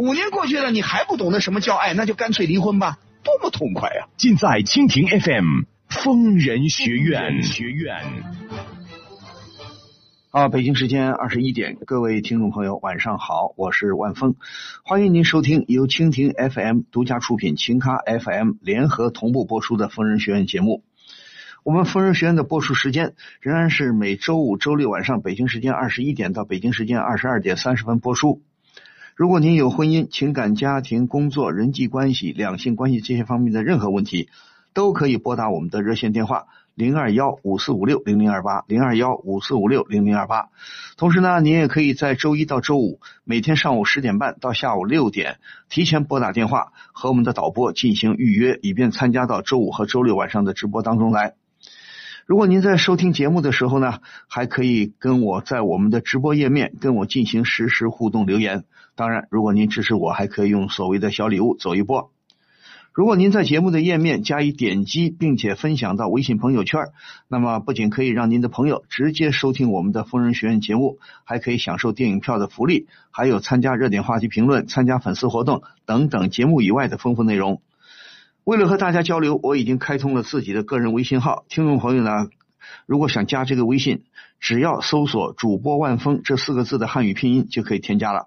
五年过去了，你还不懂得什么叫爱，那就干脆离婚吧，多么痛快啊！尽在蜻蜓 FM 疯人学院。学院。啊，北京时间二十一点，各位听众朋友，晚上好，我是万峰，欢迎您收听由蜻蜓 FM 独家出品、秦咖 FM 联合同步播出的《疯人学院》节目。我们《疯人学院》的播出时间仍然是每周五、周六晚上北京时间二十一点到北京时间二十二点三十分播出。如果您有婚姻、情感、家庭、工作、人际关系、两性关系这些方面的任何问题，都可以拨打我们的热线电话零二幺五四五六零零二八零二幺五四五六零零二八。同时呢，您也可以在周一到周五每天上午十点半到下午六点提前拨打电话和我们的导播进行预约，以便参加到周五和周六晚上的直播当中来。如果您在收听节目的时候呢，还可以跟我在我们的直播页面跟我进行实时互动留言。当然，如果您支持我，还可以用所谓的小礼物走一波。如果您在节目的页面加以点击，并且分享到微信朋友圈，那么不仅可以让您的朋友直接收听我们的疯人学院节目，还可以享受电影票的福利，还有参加热点话题评论、参加粉丝活动等等节目以外的丰富内容。为了和大家交流，我已经开通了自己的个人微信号。听众朋友呢，如果想加这个微信，只要搜索“主播万峰”这四个字的汉语拼音就可以添加了。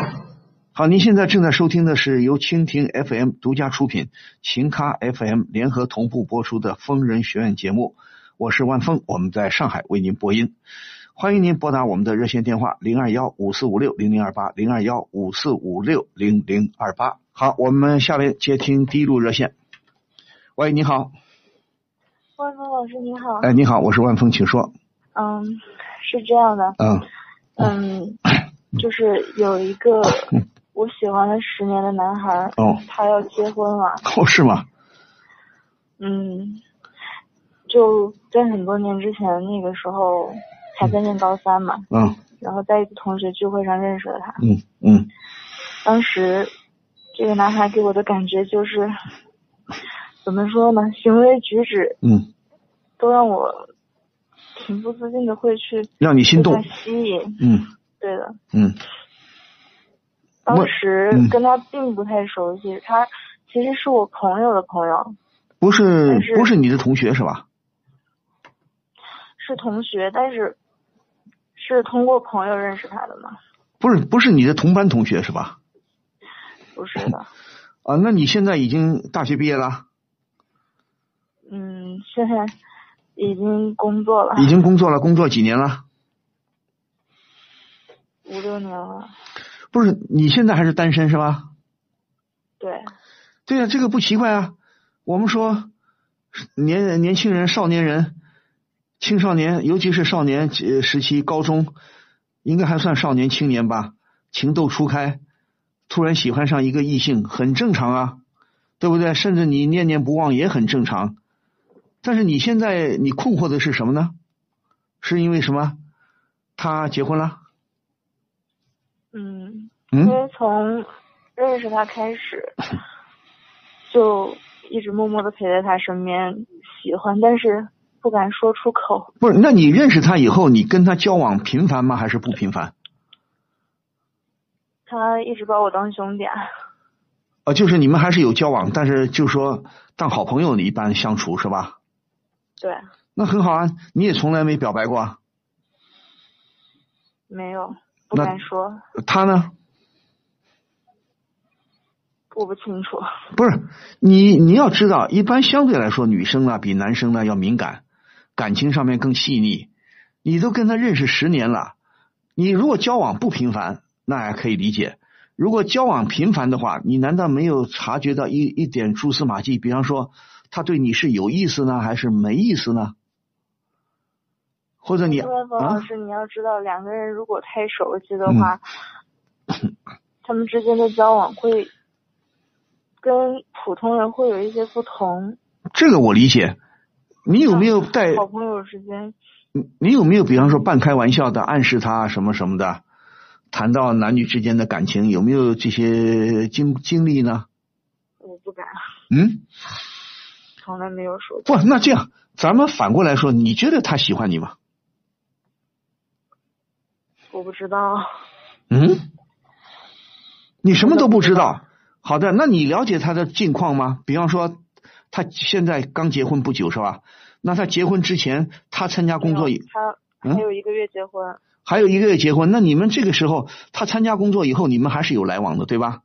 好，您现在正在收听的是由蜻蜓 FM 独家出品、秦咖 FM 联合同步播出的《疯人学院》节目，我是万峰，我们在上海为您播音。欢迎您拨打我们的热线电话零二幺五四五六零零二八零二幺五四五六零零二八。好，我们下面接听第一路热线。喂，你好，万峰老师你好，哎，你好，我是万峰，请说。嗯，是这样的，嗯嗯，就是有一个 我喜欢了十年的男孩，哦。他要结婚了，哦，是吗？嗯，就在很多年之前，那个时候还在念高三嘛，嗯。然后在一次同学聚会上认识了他，嗯嗯。当时这个男孩给我的感觉就是，怎么说呢，行为举止嗯，都让我情不自禁的会去让你心动。吸引，嗯。对的。嗯当时嗯跟他并不太熟悉，他其实是我朋友的朋友，不是是不是你的同学是吧？是同学，但是是通过朋友认识他的吗？不是不是你的同班同学是吧？不是的，啊，那你现在已经大学毕业了，嗯，现在已经工作了已经工作了，工作几年了？五六年了，不是，你现在还是单身是吧？对，对呀、这个不奇怪啊。我们说年年轻人、少年人、青少年，尤其是少年呃时期，高中应该还算少年青年吧，情窦初开，突然喜欢上一个异性，很正常啊，对不对？甚至你念念不忘也很正常。但是你现在你困惑的是什么呢？是因为什么？他结婚了？因为从认识他开始，就一直默默的陪在他身边，喜欢，但是不敢说出口。不是，那你认识他以后，你跟他交往频繁吗？还是不频繁？他一直把我当兄弟啊，啊，就是你们还是有交往，但是就说当好朋友一般相处是吧？对，那很好啊，你也从来没表白过啊。没有，不敢说，他呢？我不清楚。不是你，你要知道，一般相对来说，女生呢比男生呢要敏感，感情上面更细腻。你都跟他认识十年了，你如果交往不频繁，那还可以理解；如果交往频繁的话，你难道没有察觉到一一点蛛丝马迹？比方说，他对你是有意思呢，还是没意思呢？或者你问冯啊老师，你要知道，两个人如果太熟悉的话，他们之间的交往会跟普通人会有一些不同。这个我理解。你有没有带好朋友之间，你你有没有比方说半开玩笑的暗示他什么什么的，谈到男女之间的感情，有没有这些经经历呢？我不敢，嗯，从来没有说过。不，那这样咱们反过来说，你觉得他喜欢你吗？我不知道，嗯，你什么都不知道。好的，那你了解他的近况吗？比方说，他现在刚结婚不久是吧？那他结婚之前，他参加工作没有他嗯还有一个月结婚，还有一个月结婚，那你们这个时候他参加工作以后，你们还是有来往的，对吧？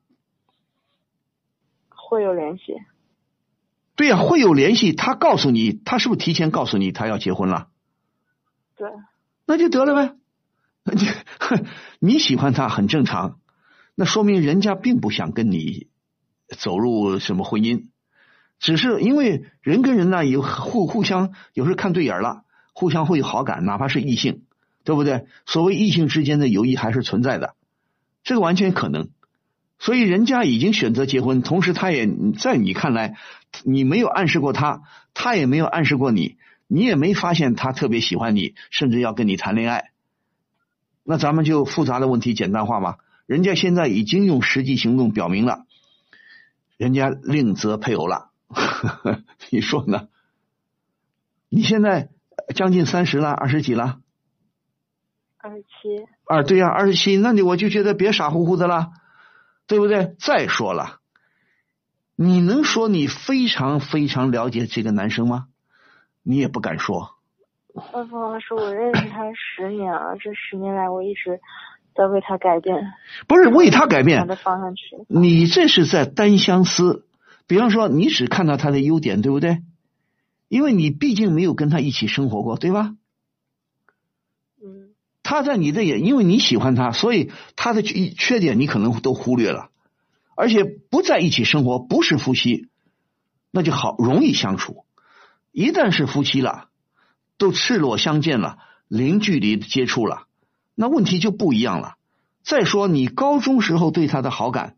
会有联系。对呀、会有联系。他告诉你，他是不是提前告诉你他要结婚了？对，那就得了呗。你 你喜欢他很正常，那说明人家并不想跟你走入什么婚姻，只是因为人跟人呢有互互相有时候看对眼了，互相会有好感，哪怕是异性，对不对？所谓异性之间的友谊还是存在的，这个完全可能。所以人家已经选择结婚，同时他也在你看来，你没有暗示过他，他也没有暗示过你，你也没发现他特别喜欢你，甚至要跟你谈恋爱。那咱们就复杂的问题简单化吧。人家现在已经用实际行动表明了，人家另择配偶了，你说呢？你现在将近三十了，二十几了？二十七，啊，对呀、二十七，那你我就觉得别傻乎乎的了，对不对？再说了，你能说你非常非常了解这个男生吗？你也不敢说。万峰老师，我认识他十年了，这十年来我一直在为他改变，不是为他改变，的方向去。你这是在单相思。比方说，你只看到他的优点，对不对？因为你毕竟没有跟他一起生活过，对吧？嗯，他在你的眼，因为你喜欢他，所以他的缺缺点你可能都忽略了，而且不在一起生活，不是夫妻，那就好容易相处。一旦是夫妻了，都赤裸相见了，零距离的接触了，那问题就不一样了。再说你高中时候对他的好感，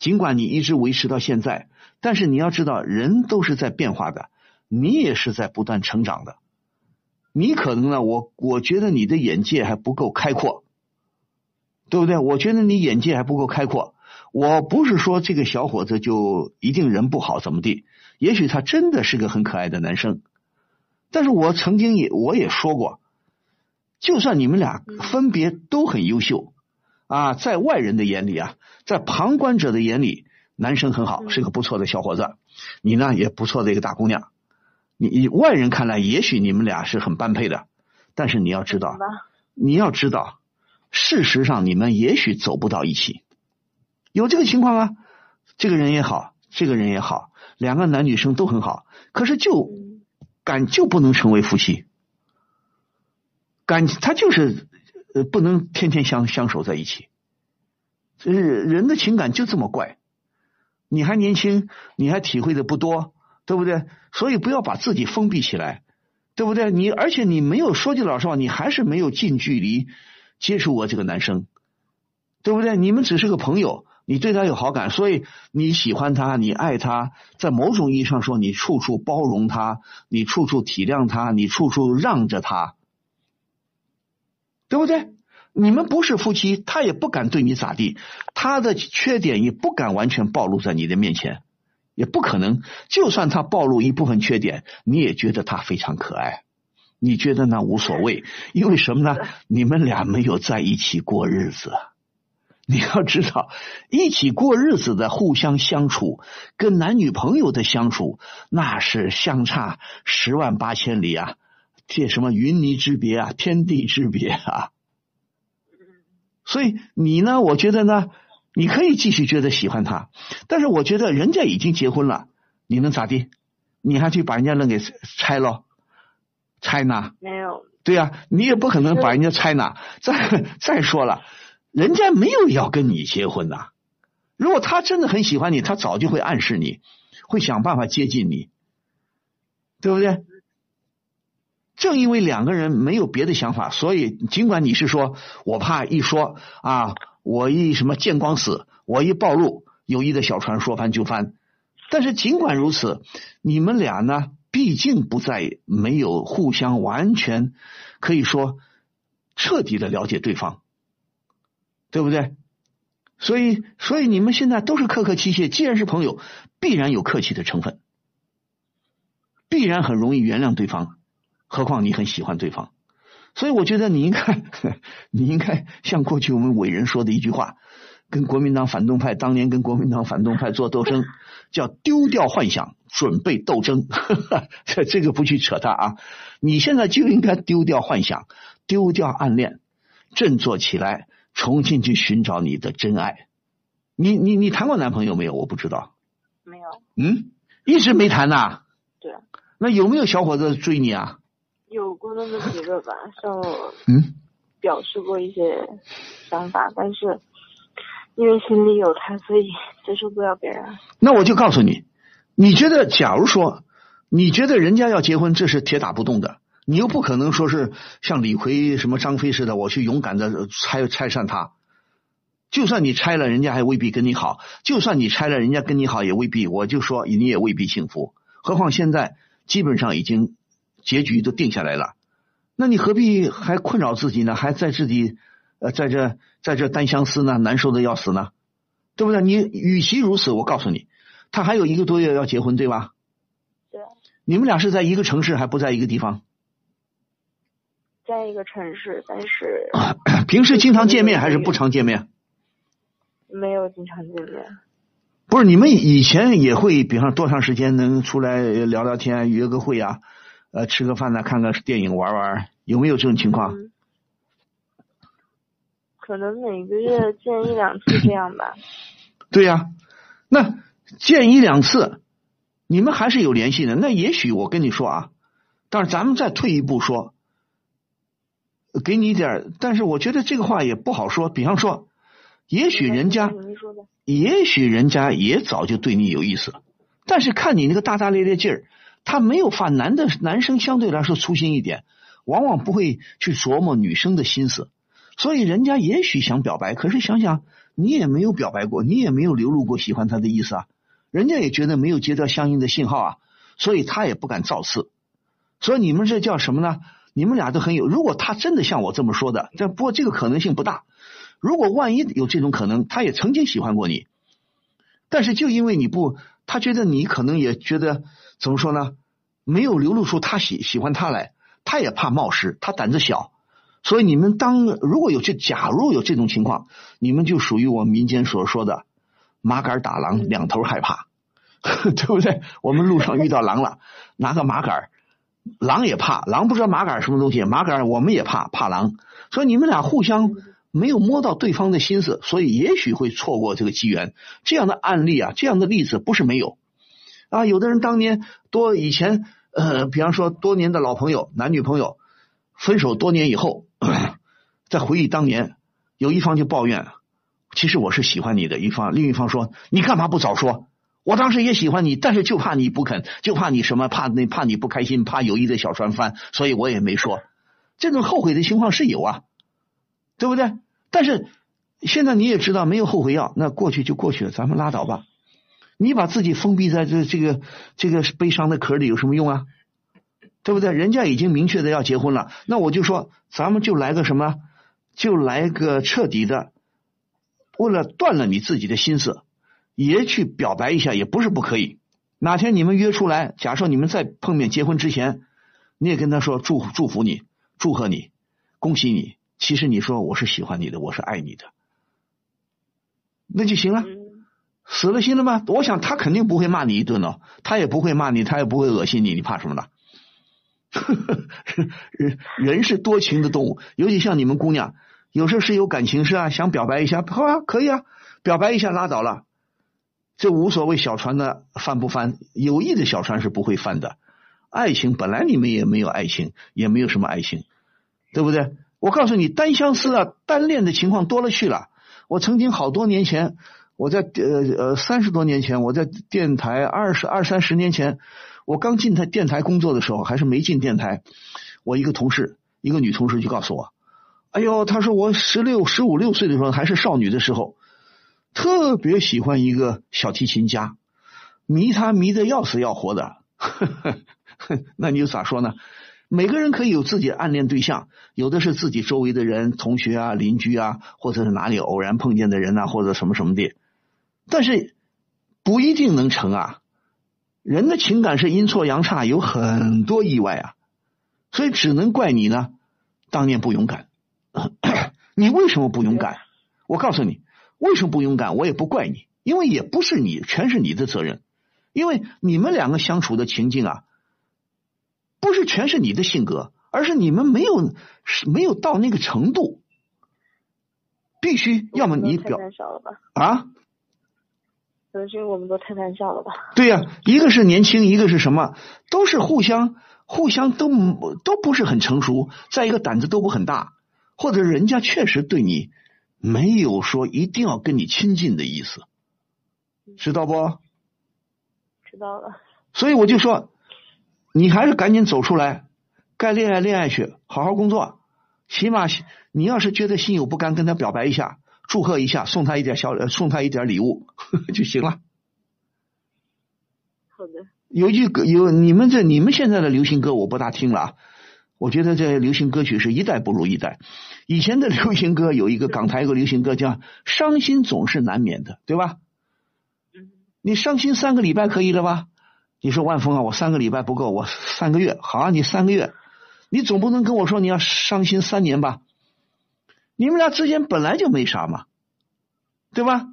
尽管你一直维持到现在，但是你要知道，人都是在变化的，你也是在不断成长的。你可能呢，我我觉得你的眼界还不够开阔，对不对？我觉得你眼界还不够开阔。我不是说这个小伙子就一定人不好怎么地，也许他真的是个很可爱的男生。但是我曾经也我也说过，就算你们俩分别都很优秀啊，在外人的眼里啊，在旁观者的眼里，男生很好，嗯。是个不错的小伙子，你呢也不错的一个大姑娘。你你外人看来，也许你们俩是很般配的，但是你要知道你要知道，事实上你们也许走不到一起，有这个情况啊。这个人也好，这个人也好，两个男女生都很好，可是就嗯。感就不能成为夫妻，感他就是呃不能天天相相守在一起，就是人的情感就这么怪。你还年轻，你还体会的不多，对不对？所以不要把自己封闭起来，对不对？你而且你没有说句老实话，你还是没有近距离接触过这个男生，对不对？你们只是个朋友，你对他有好感，所以你喜欢他，你爱他，在某种意义上说，你处处包容他，你处处体谅他，你处处让着他，对不对？你们不是夫妻，他也不敢对你咋地，他的缺点也不敢完全暴露在你的面前，也不可能。就算他暴露一部分缺点，你也觉得他非常可爱，你觉得那无所谓，因为什么呢？你们俩没有在一起过日子，你要知道，一起过日子的互相相处，跟男女朋友的相处，那是相差十万八千里啊！这什么云泥之别啊，天地之别啊！所以你呢，我觉得呢，你可以继续觉得喜欢他，但是我觉得人家已经结婚了，你能咋地？你还去把人家人给拆了？拆呢？没有。对呀、你也不可能把人家拆呢。再再说了，人家没有要跟你结婚呐。如果他真的很喜欢你，他早就会暗示你，会想办法接近你，对不对？正因为两个人没有别的想法，所以尽管你是说我怕一说啊，我一什么见光死，我一暴露，友谊的小船说翻就翻。但是尽管如此，你们俩呢，毕竟不在没有互相完全可以说彻底的了解对方，对不对？所以，所以你们现在都是客客气气，既然是朋友，必然有客气的成分，必然很容易原谅对方。何况你很喜欢对方，所以我觉得你应该，你应该像过去我们伟人说的一句话，跟国民党反动派当年跟国民党反动派做斗争，叫丢掉幻想，准备斗争。这这个不去扯它啊，你现在就应该丢掉幻想，丢掉暗恋，振作起来，重新去寻找你的真爱。你你你谈过男朋友没有？我不知道。没有。嗯，一直没谈呐。对。那有没有小伙子追你啊？有过那么几个吧，向我嗯表示过一些想法，但是因为心里有他，所以接受不了别人。那我就告诉你，你觉得，假如说你觉得人家要结婚，这是铁打不动的，你又不可能说是像李逵、什么张飞似的，我去勇敢的拆拆散他。就算你拆了，人家还未必跟你好；就算你拆了，人家跟你好也未必。我就说你也未必幸福。何况现在基本上已经。结局都定下来了，那你何必还困扰自己呢？还在自己呃在这在这单相思呢？难受的要死呢，对不对？你与其如此，我告诉你，他还有一个多月要结婚，对吧？对。你们俩是在一个城市，还不在一个地方？在一个城市，但是 平时经常见面还是不常见面？没有经常见面。不是，你们以前也会，比方多长时间能出来聊聊天、约个会啊？呃，吃个饭呢，看个电影，玩玩，有没有这种情况？嗯、可能每个月见一两次这样吧。对呀、啊，那见一两次，你们还是有联系的。那也许我跟你说啊，但是咱们再退一步说，给你一点，但是我觉得这个话也不好说。比方说，也许人家，也许人家也早就对你有意思，但是看你那个大大咧咧劲儿。他没有发男的男生相对来说粗心一点，往往不会去琢磨女生的心思，所以人家也许想表白，可是想想你也没有表白过，你也没有流露过喜欢他的意思啊，人家也觉得没有接到相应的信号啊，所以他也不敢造次。所以你们这叫什么呢？你们俩都很有。如果他真的像我这么说的，但不过这个可能性不大。如果万一有这种可能，他也曾经喜欢过你，但是就因为你不，他觉得你可能也觉得。怎么说呢？没有流露出他喜喜欢他来，他也怕冒失，他胆子小，所以你们当如果有这假如有这种情况，你们就属于我们民间所说的麻杆打狼，两头害怕，对不对？我们路上遇到狼了，拿个麻杆，狼也怕，狼不知道麻杆什么东西，麻杆我们也怕，怕狼，所以你们俩互相没有摸到对方的心思，所以也许会错过这个机缘。这样的案例啊，这样的例子不是没有。啊，有的人当年多以前，呃，比方说多年的老朋友、男女朋友分手多年以后，在回忆当年，有一方就抱怨，其实我是喜欢你的，一方另一方说你干嘛不早说？我当时也喜欢你，但是就怕你不肯，就怕你什么，怕那怕你不开心，怕友谊的小船翻，所以我也没说。这种后悔的情况是有啊，对不对？但是现在你也知道，没有后悔药，那过去就过去了，咱们拉倒吧。你把自己封闭在这这个这个悲伤的壳里有什么用啊？对不对？人家已经明确的要结婚了，那我就说，咱们就来个什么，就来个彻底的，为了断了你自己的心思，也去表白一下，也不是不可以。哪天你们约出来，假设你们在碰面结婚之前，你也跟他说祝祝福你，祝贺你，恭喜你。其实你说我是喜欢你的，我是爱你的。那就行了。死了心了吗？我想他肯定不会骂你一顿哦，他也不会骂你，他也不会恶心你，你怕什么呢？人 人是多情的动物，尤其像你们姑娘，有时候是有感情是啊，想表白一下，好啊，可以啊，表白一下拉倒了，这无所谓小船的翻不翻，有意的小船是不会翻的。爱情本来你们也没有爱情，也没有什么爱情，对不对？我告诉你，单相思啊，单恋的情况多了去了。我曾经好多年前，我在呃呃三十多年前，我在电台二十二三十年前，我刚进台电台工作的时候，还是没进电台，我一个同事，一个女同事就告诉我，哎呦，她说我十六十五六岁的时候还是少女的时候，特别喜欢一个小提琴家，迷他迷得要死要活的，那你就咋说呢？每个人可以有自己的暗恋对象，有的是自己周围的人、同学啊、邻居啊，或者是哪里偶然碰见的人呐、或者什么什么的，但是不一定能成啊。人的情感是阴错阳差，有很多意外啊，所以只能怪你呢，当年不勇敢。你为什么不勇敢？我告诉你，为什么不勇敢？我也不怪你，因为也不是你，全是你的责任。因为你们两个相处的情境啊，不是全是你的性格，而是你们没有是没有到那个程度，必须要么你表？啊，可能是因为我们都太胆小了吧？对呀、一个是年轻，一个是什么，都是互相互相都都不是很成熟，再一个胆子都不很大，或者人家确实对你没有说一定要跟你亲近的意思，知道不？知道了。所以我就说，你还是赶紧走出来，该恋爱恋爱去，好好工作。起码你要是觉得心有不甘，跟他表白一下，祝贺一下，送他一点小，呃送他一点礼物 就行了。好的，有一句歌，有你们这你们现在的流行歌我不大听了啊，我觉得这流行歌曲是一代不如一代。以前的流行歌有一个港台一个流行歌叫“伤心总是难免的”，对吧？嗯，你伤心三个礼拜可以了吧？你说万峰啊，我三个礼拜不够，我三个月好啊，你三个月，你总不能跟我说你要伤心三年吧？你们俩之间本来就没啥嘛，对吧？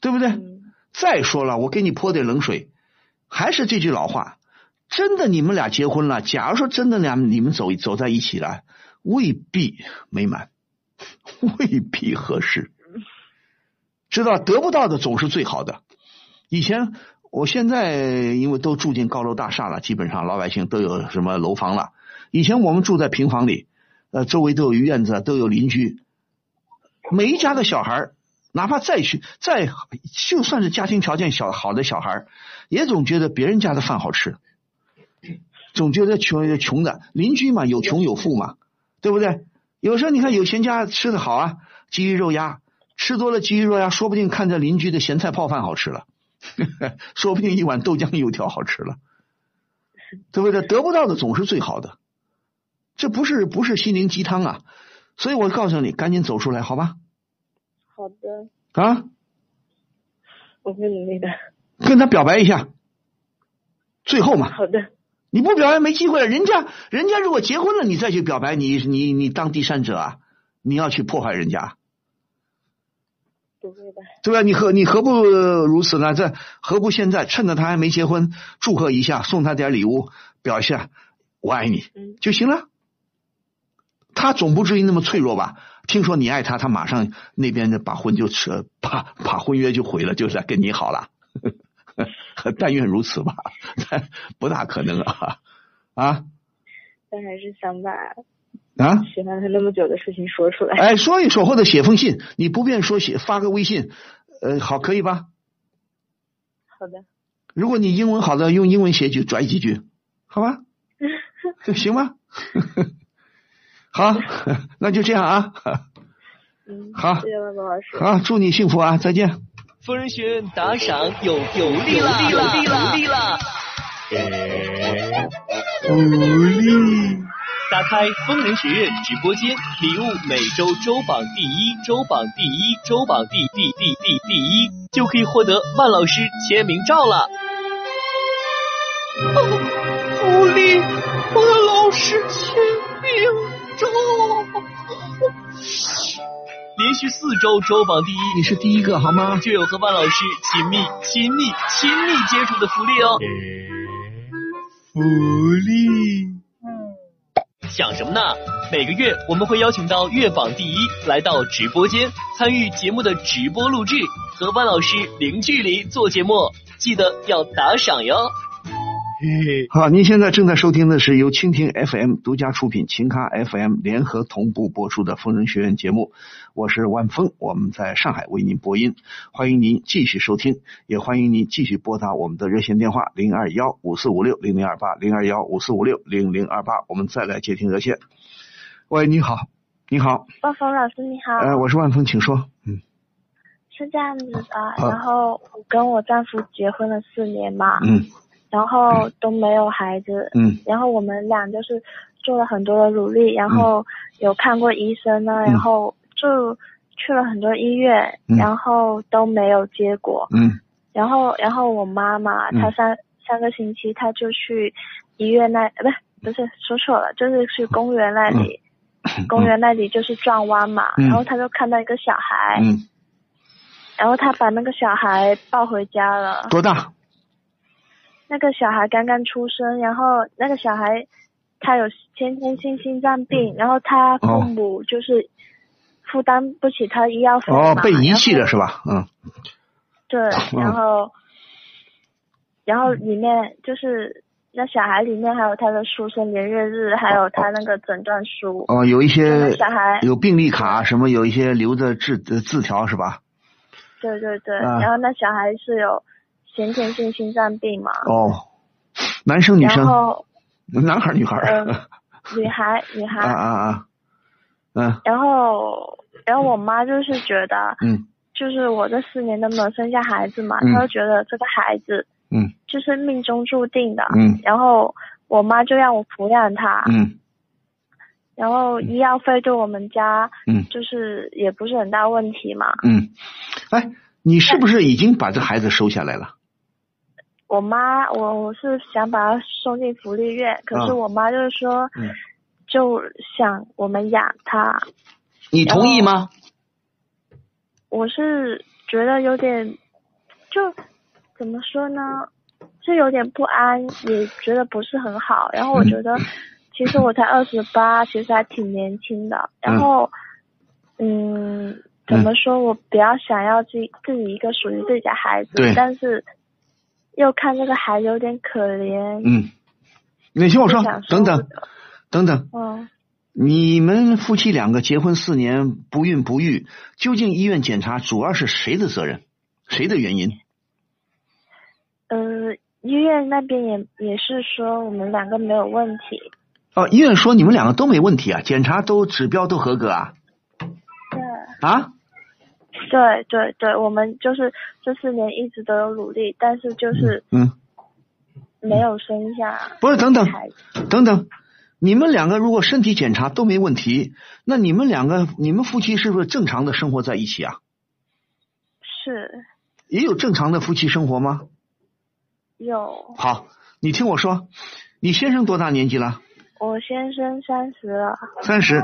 对不对？嗯再说了，我给你泼点冷水，还是这句老话，真的你们俩结婚了，假如说真的俩你们走走在一起了，未必美满，未必合适，知道得不到的总是最好的。以前，我现在因为都住进高楼大厦了，基本上老百姓都有什么楼房了。以前我们住在平房里，呃，周围都有院子，都有邻居，每一家的小孩儿哪怕再去再就算是家庭条件小好的小孩儿也总觉得别人家的饭好吃，总觉得穷穷的邻居嘛，有穷有富嘛，对不对？有时候你看有钱家吃的好啊，鸡鱼肉鸭，吃多了鸡鱼肉鸭，说不定看着邻居的咸菜泡饭好吃了，说不定一碗豆浆油条好吃了，对不对？得不到的总是最好的，这不是不是心灵鸡汤啊！所以我告诉你，赶紧走出来，好吧？好的，啊，我会努力的。跟他表白一下，最后嘛，好的，你不表白没机会了。人家人家如果结婚了，你再去表白，你你你当第三者啊？你要去破坏人家，不会的。对吧？你何你何不如此呢？这何不现在趁着他还没结婚，祝贺一下，送他点礼物，表一下我爱你嗯，就行了。他总不至于那么脆弱吧？听说你爱他，他马上那边的把婚就扯，把把婚约就毁了，就是跟你好了。但愿如此吧，但 不大可能啊啊但还是想把啊！喜欢他那么久的事情说出来。哎，说一说或者写封信，你不便说写发个微信，呃，好可以吧？好的，如果你英文好的，用英文写句拽几句，好吧？这 行吗？好，那就这样啊。嗯，好谢谢万峰老师。好，祝你幸福啊！再见。疯人学院打赏有有利了，有利了，有利了！福利！打开疯人学院直播间，礼物每周周榜第一，周榜第一，周榜第第第第第一，就可以获得万老师签名照了。哦，福利！连连续四周周榜第一，你是第一个好吗？就有和万老师亲密、亲密、亲密接触的福利哦。福利。想什么呢？每个月我们会邀请到月榜第一来到直播间参与节目的直播录制，和万老师零距离做节目，记得要打赏哟。好，您现在正在收听的是由蜻蜓 FM 独家出品、秦咖 FM 联合同步播出的《疯人学院》节目，我是万峰，我们在上海为您播音，欢迎您继续收听，也欢迎您继续拨打我们的热线电话零二幺五四五六零零二八零二幺五四五六零零二八，我们再来接听热线。喂，你好，你好，万峰老师你好，呃，我是万峰，请说。嗯。是这样子的，然后我跟我丈夫结婚了四年嘛，嗯然后都没有孩子，嗯。然后我们俩就是做了很多的努力，然后有看过医生呢，然后就去了很多医院，嗯。然后都没有结果，嗯。然后然后我妈妈嗯。她上上个星期她就去医院那呃不是不是说错了，就是去公园那里，公园那里就是转弯嘛，嗯。然后她就看到一个小孩，嗯，然后她把那个小孩抱回家了。多大？那个小孩刚刚出生，然后那个小孩他有先天性心脏病，然后他父母就是负担不起他医药费嘛哦，被遗弃了是吧？嗯对，嗯然后然后里面就是那小孩里面还有他的出生年月日，还有他那个诊断书。哦，有一些小孩有病历卡，什么有一些留的字呃字条是吧？对对对，啊然后那小孩是有先天性心脏病嘛，哦，男生女然生，后男孩女孩儿？嗯 女孩女孩，啊啊啊，嗯然后然后我妈就是觉得。嗯就是我这四年都没有生下孩子嘛，嗯她就觉得这个孩子嗯就是命中注定的，嗯然后我妈就让我抚养他，嗯然后医药费对我们家嗯就是也不是很大问题嘛。嗯，哎，你是不是已经把这孩子收下来了？我妈我我是想把她送进福利院，可是啊我妈就是说，嗯就想我们养她，你同意吗？我是觉得有点，就怎么说呢，就有点不安，也觉得不是很好。然后我觉得，其实我才二十八，其实还挺年轻的。然后，嗯，怎么说，我比较想要自己自己一个属于自己的孩子，但是又看这个孩子有点可怜。嗯，你听我说，等等等等，嗯，你们夫妻两个结婚四年不孕不育，究竟医院检查主要是谁的责任？谁的原因？呃，医院那边也也是说我们两个没有问题。哦，医院说你们两个都没问题啊，检查都指标都合格啊对。啊？对对对，我们就是这四年一直都有努力，但是就是嗯，没有生下不是，等等。等等，你们两个如果身体检查都没问题，那你们两个你们夫妻是不是正常的生活在一起啊？是也有正常的夫妻生活吗？有，好，你听我说，你先生多大年纪了？我先生三十了，三十。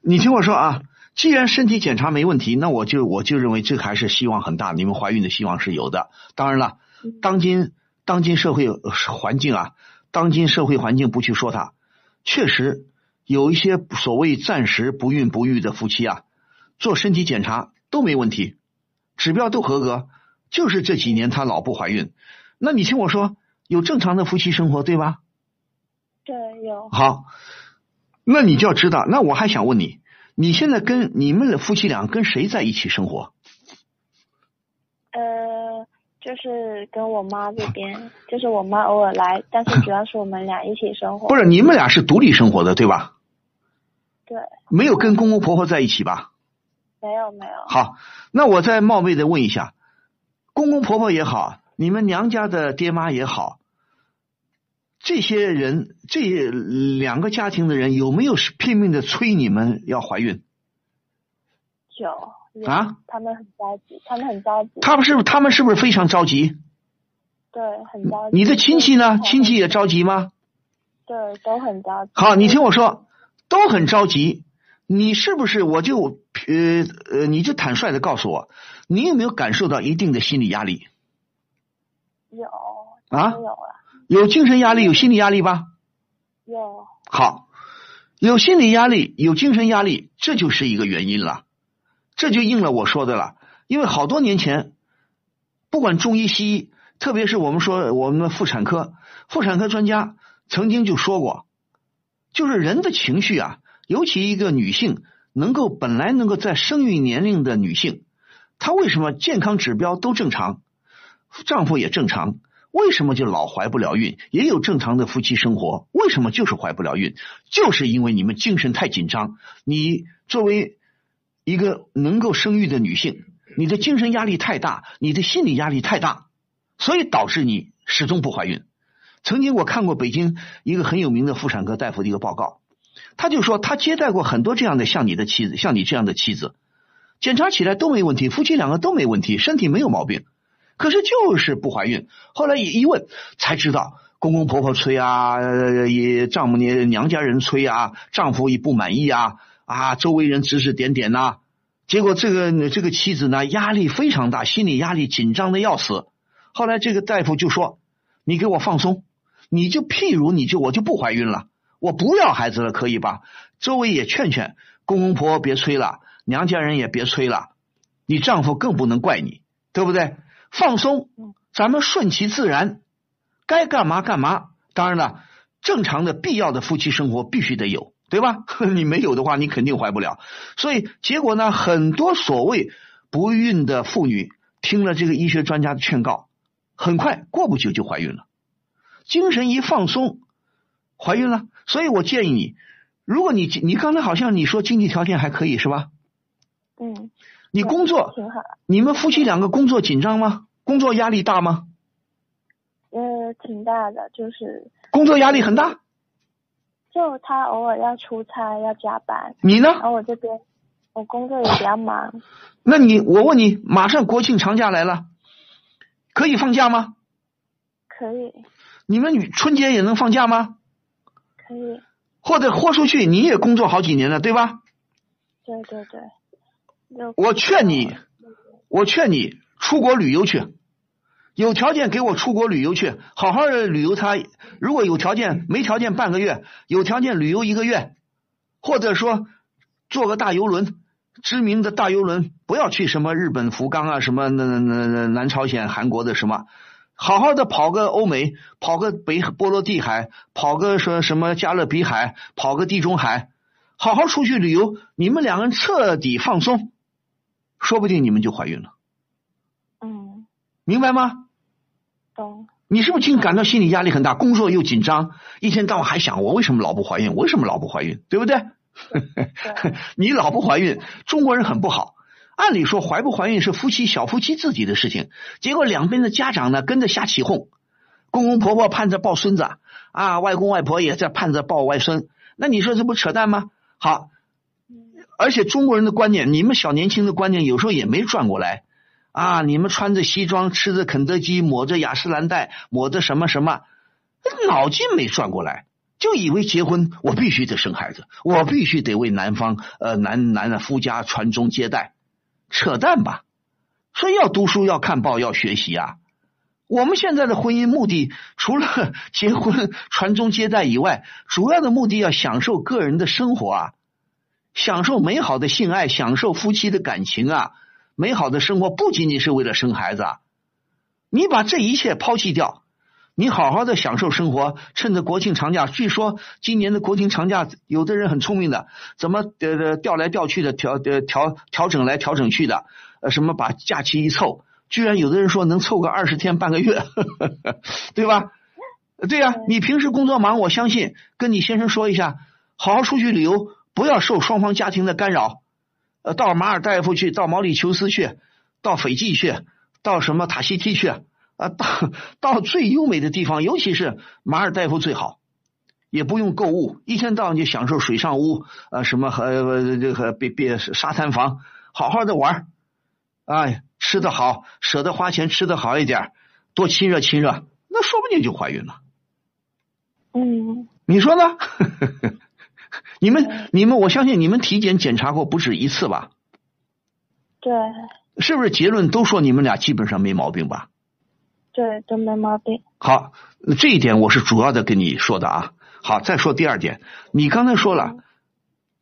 你听我说啊，既然身体检查没问题，那我就我就认为这还是希望很大，你们怀孕的希望是有的。当然了，当今当今社会呃环境啊，当今社会环境不去说它，确实有一些所谓暂时不孕不育的夫妻啊，做身体检查都没问题，指标都合格，就是这几年他老不怀孕。那你听我说，有正常的夫妻生活对吧？对，有，好，那你就要知道，那我还想问你，你现在跟你们的夫妻俩跟谁在一起生活？呃，就是跟我妈这边，就是我妈偶尔来，但是主要是我们俩一起生活。不是，你们俩是独立生活的，对吧？对，没有跟公公婆婆在一起吧？没有没有，好，那我再冒昧的问一下，公公婆婆也好，你们娘家的爹妈也好，这些人这两个家庭的人有没有是拼命的催你们要怀孕？有有啊，他们很着急，他们很着急，他们是不是他们是不是非常着急？对，很着急。你的亲戚呢？亲戚也着急吗？对，都很着急。好，你听我说，都很着急。你是不是我就呃呃，你就坦率的告诉我，你有没有感受到一定的心理压力？有啊都有了，有精神压力，有心理压力吧？有好，有心理压力，有精神压力，这就是一个原因了，这就应了我说的了。因为好多年前，不管中医西医，特别是我们说我们的妇产科，妇产科专家曾经就说过，就是人的情绪啊，尤其一个女性能够本来能够在生育年龄的女性，她为什么健康指标都正常，丈夫也正常，为什么就老怀不了孕？也有正常的夫妻生活，为什么就是怀不了孕？就是因为你们精神太紧张。你作为一个能够生育的女性，你的精神压力太大，你的心理压力太大，所以导致你始终不怀孕。曾经我看过北京一个很有名的妇产科大夫的一个报告，他就说他接待过很多这样的像你的妻子，像你这样的妻子，检查起来都没问题，夫妻两个都没问题，身体没有毛病。可是就是不怀孕。后来一一问才知道，公公婆婆催啊，也丈母娘娘家人催啊，丈夫也不满意啊，啊，周围人指指点点呐、结果这个这个妻子呢，压力非常大，心理压力紧张的要死。后来这个大夫就说：“你给我放松，你就譬如你就我就不怀孕了，我不要孩子了，可以吧？”周围也劝劝公公婆婆别催了，娘家人也别催了，你丈夫更不能怪你，对不对？放松，咱们顺其自然，该干嘛干嘛。当然了，正常的必要的夫妻生活必须得有，对吧？你没有的话，你肯定怀不了。所以结果呢，很多所谓不孕的妇女听了这个医学专家的劝告，很快过不久就怀孕了，精神一放松，怀孕了。所以我建议你，如果你你刚才好像你说经济条件还可以是吧？嗯，你工作，挺好，你们夫妻两个工作紧张吗？工作压力大吗？呃，挺大的，就是工作压力很大。就他偶尔要出差要加班，你呢然？后我这边我工作也比较忙，那你我问你，马上国庆长假来了，可以放假吗？可以你们女春节也能放假吗？可以，或者豁出去，你也工作好几年了，对吧？对对对，就我劝你，我劝你出国旅游去，有条件给我出国旅游去，好好的旅游他。如果有条件，没条件半个月，有条件旅游一个月，或者说坐个大游轮，知名的大游轮，不要去什么日本福冈啊，什么那那那南朝鲜、韩国的什么。好好的跑个欧美，跑个北波罗的海，跑个说什么加勒比海，跑个地中海，好好出去旅游，你们两个人彻底放松，说不定你们就怀孕了，嗯明白吗？懂，你是不是经感到心理压力很大，工作又紧张，一天到晚还想我为什么老不怀孕，为什么老不怀孕，对不对？对 你老不怀孕，中国人很不好。按理说怀不怀孕是夫妻小夫妻自己的事情，结果两边的家长呢跟着瞎起哄，公公婆婆盼着抱孙子啊，外公外婆也在盼着抱外孙，那你说这不扯淡吗？好，而且中国人的观念，你们小年轻的观念有时候也没转过来啊！你们穿着西装，吃着肯德基，抹着雅诗兰黛，抹着什么什么，脑筋没转过来，就以为结婚我必须得生孩子，我必须得为男方呃男男的夫家传宗接代，扯淡吧！所以要读书，要看报，要学习啊！我们现在的婚姻目的，除了结婚、传宗接代以外，主要的目的要享受个人的生活啊，享受美好的性爱，享受夫妻的感情啊，美好的生活不仅仅是为了生孩子啊。你把这一切抛弃掉，你好好的享受生活，趁着国庆长假，据说今年的国庆长假，有的人很聪明的，怎么呃调来调去的，调呃调调整来调整去的，呃什么把假期一凑。居然有的人说能凑个二十天半个月，对吧？对呀、你平时工作忙，我相信跟你先生说一下，好好出去旅游，不要受双方家庭的干扰。呃，到马尔代夫去，到毛里求斯去，到斐济去，到什么塔希提去，啊，到到最优美的地方，尤其是马尔代夫最好，也不用购物，一天到晚就享受水上屋，呃，什么和呃这个别别沙滩房，好好的玩儿哎，吃的好，舍得花钱吃的好一点，多亲热亲热，那说不定就怀孕了。嗯你说呢？你们你们，我相信你们体检检查过不止一次吧？对是不是结论都说你们俩基本上没毛病吧？对，都没毛病。好，这一点我是主要的跟你说的啊。好，再说第二点，你刚才说了，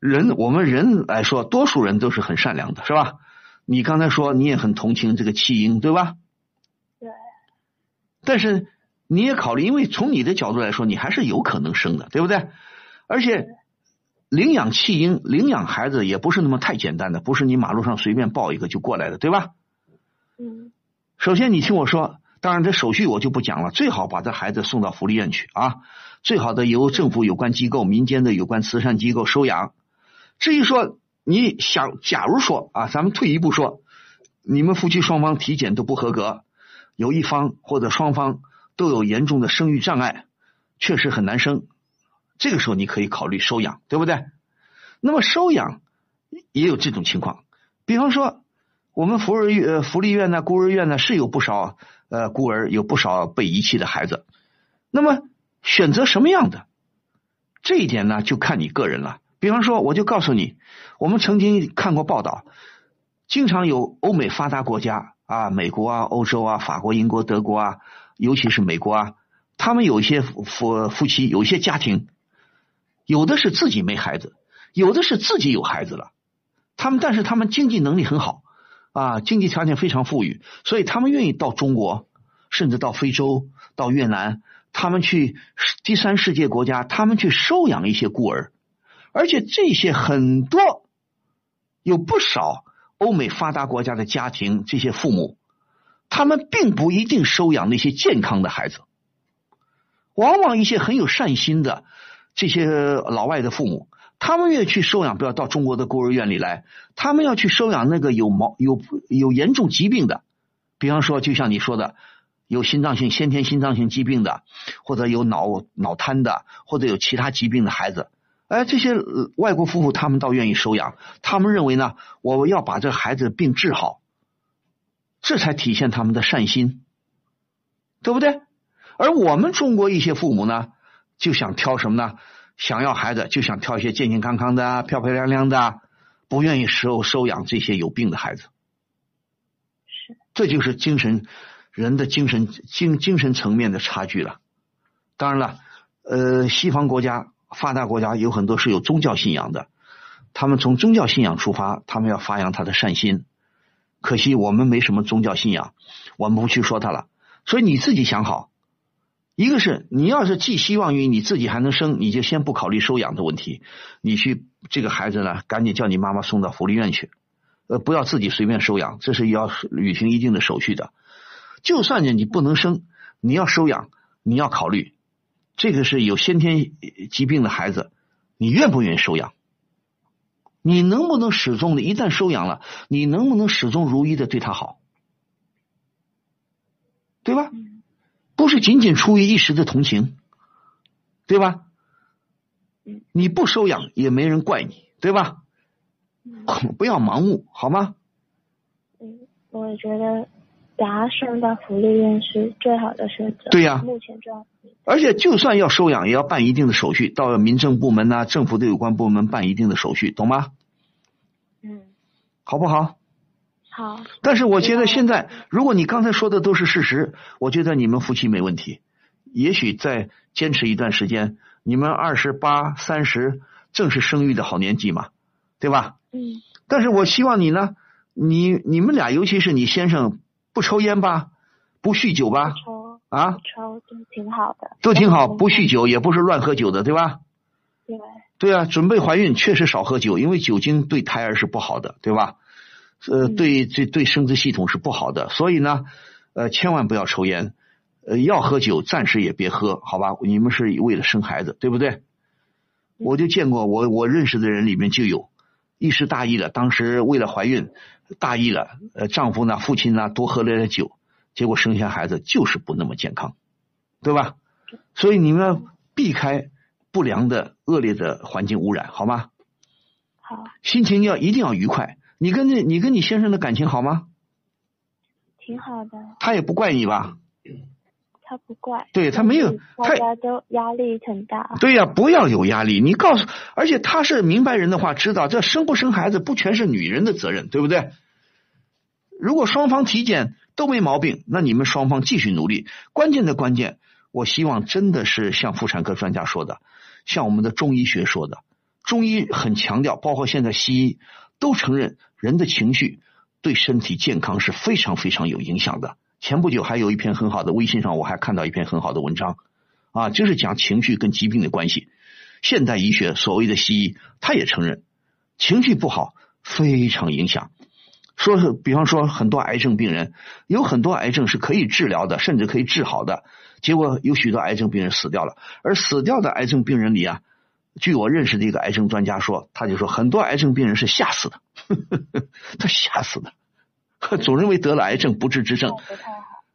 人我们人来说，多数人都是很善良的，是吧？你刚才说你也很同情这个弃婴，对吧？对但是你也考虑，因为从你的角度来说，你还是有可能生的，对不对？而且领养弃婴、领养孩子也不是那么太简单的，不是你马路上随便抱一个就过来的，对吧？嗯首先，你听我说，当然这手续我就不讲了，最好把这孩子送到福利院去啊，最好的由政府有关机构、民间的有关慈善机构收养。至于说你想，假如说啊，咱们退一步说，你们夫妻双方体检都不合格，有一方或者双方都有严重的生育障碍，确实很难生，这个时候你可以考虑收养，对不对？那么收养也有这种情况，比方说。我们福儿呃福利院呢、孤儿院呢是有不少呃孤儿，有不少被遗弃的孩子。那么选择什么样的，这一点呢就看你个人了。比方说，我就告诉你，我们曾经看过报道，经常有欧美发达国家啊，美国啊、欧洲啊、法国、英国、德国啊，尤其是美国啊，他们有一些夫夫妻，有一些家庭，有的是自己没孩子，有的是自己有孩子了，他们但是他们经济能力很好。啊，经济条件非常富裕，所以他们愿意到中国，甚至到非洲、到越南，他们去第三世界国家，他们去收养一些孤儿，而且这些很多有不少欧美发达国家的家庭，这些父母，他们并不一定收养那些健康的孩子，往往一些很有善心的这些老外的父母。他们愿意去收养，不要到中国的孤儿院里来。他们要去收养那个有毛有有严重疾病的，比方说，就像你说的，有心脏性先天心脏性疾病的，或者有脑脑瘫的，或者有其他疾病的孩子。哎，这些外国夫妇他们倒愿意收养。他们认为呢，我要把这孩子病治好，这才体现他们的善心，对不对？而我们中国一些父母呢，就想挑什么呢？想要孩子就想挑一些健健康康的、漂漂亮亮的，不愿意收收养这些有病的孩子。是，这就是精神人的精神精精神层面的差距了。当然了，呃，西方国家、发达国家有很多是有宗教信仰的，他们从宗教信仰出发，他们要发扬他的善心。可惜我们没什么宗教信仰，我们不去说他了。所以你自己想好。一个是你要是寄希望于你自己还能生，你就先不考虑收养的问题，你去这个孩子呢，赶紧叫你妈妈送到福利院去，呃，不要自己随便收养，这是要履行一定的手续的。就算是你不能生，你要收养，你要考虑这个是有先天疾病的孩子，你愿不愿意收养？你能不能始终的，一旦收养了，你能不能始终如一的对他好？对吧？不是仅仅出于一时的同情，对吧？你不收养也没人怪你，对吧？不要盲目，好吗？嗯，我也觉得把他送到福利院是最好的选择。对呀，目前。而且，就算要收养，也要办一定的手续，到民政部门呐、政府的有关部门办一定的手续，懂吗？嗯，好不好？好。但是我觉得现在，如果你刚才说的都是事实，我觉得你们夫妻没问题。也许再坚持一段时间，你们二十八、三十正是生育的好年纪嘛，对吧？嗯。但是我希望你呢，你你们俩，尤其是你先生，不抽烟吧，不酗酒吧？抽。啊。抽都挺好的。都挺好，不酗酒，也不是乱喝酒的，对吧？对。对啊，准备怀孕确实少喝酒，因为酒精对胎儿是不好的，对吧？呃，对，这对生殖系统是不好的，所以呢，呃，千万不要抽烟，呃，要喝酒暂时也别喝，好吧？你们是为了生孩子，对不对？我就见过，我我认识的人里面就有一时大意了，当时为了怀孕大意了，呃，丈夫呢，父亲呢，多喝了点酒，结果生下孩子就是不那么健康，对吧？所以你们要避开不良的恶劣的环境污染，好吗？好。心情要一定要愉快。你跟你你跟你先生的感情好吗？挺好的。他也不怪你吧？他不怪。对他没有，大家都压力很大。对呀，不要有压力。你告诉，而且他是明白人的话，知道这生不生孩子不全是女人的责任，对不对？如果双方体检都没毛病，那你们双方继续努力。关键的关键，我希望真的是像妇产科专家说的，像我们的中医学说的，中医很强调，包括现在西医都承认，人的情绪对身体健康是非常非常有影响的。前不久还有一篇很好的微信上，我还看到一篇很好的文章，啊，就是讲情绪跟疾病的关系。现代医学所谓的西医，他也承认，情绪不好非常影响。说是，比方说很多癌症病人，有很多癌症是可以治疗的，甚至可以治好的。结果有许多癌症病人死掉了，而死掉的癌症病人里啊，据我认识的一个癌症专家说，他就说很多癌症病人是吓死的，呵 呵他吓死的，总认为得了癌症不治之症，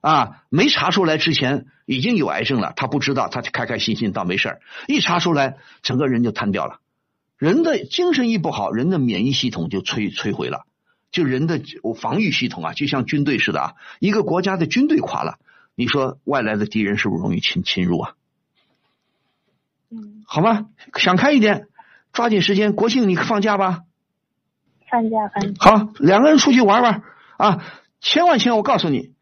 啊，没查出来之前已经有癌症了，他不知道，他就开开心心当没事儿，一查出来，整个人就瘫掉了。人的精神一不好，人的免疫系统就摧摧毁了。就人的防御系统啊，就像军队似的啊，一个国家的军队垮了，你说外来的敌人是不是容易侵侵入啊？嗯，好吗？想开一点，抓紧时间，国庆你放假吧。放假放假。好，两个人出去玩玩啊！千万千万，我告诉你，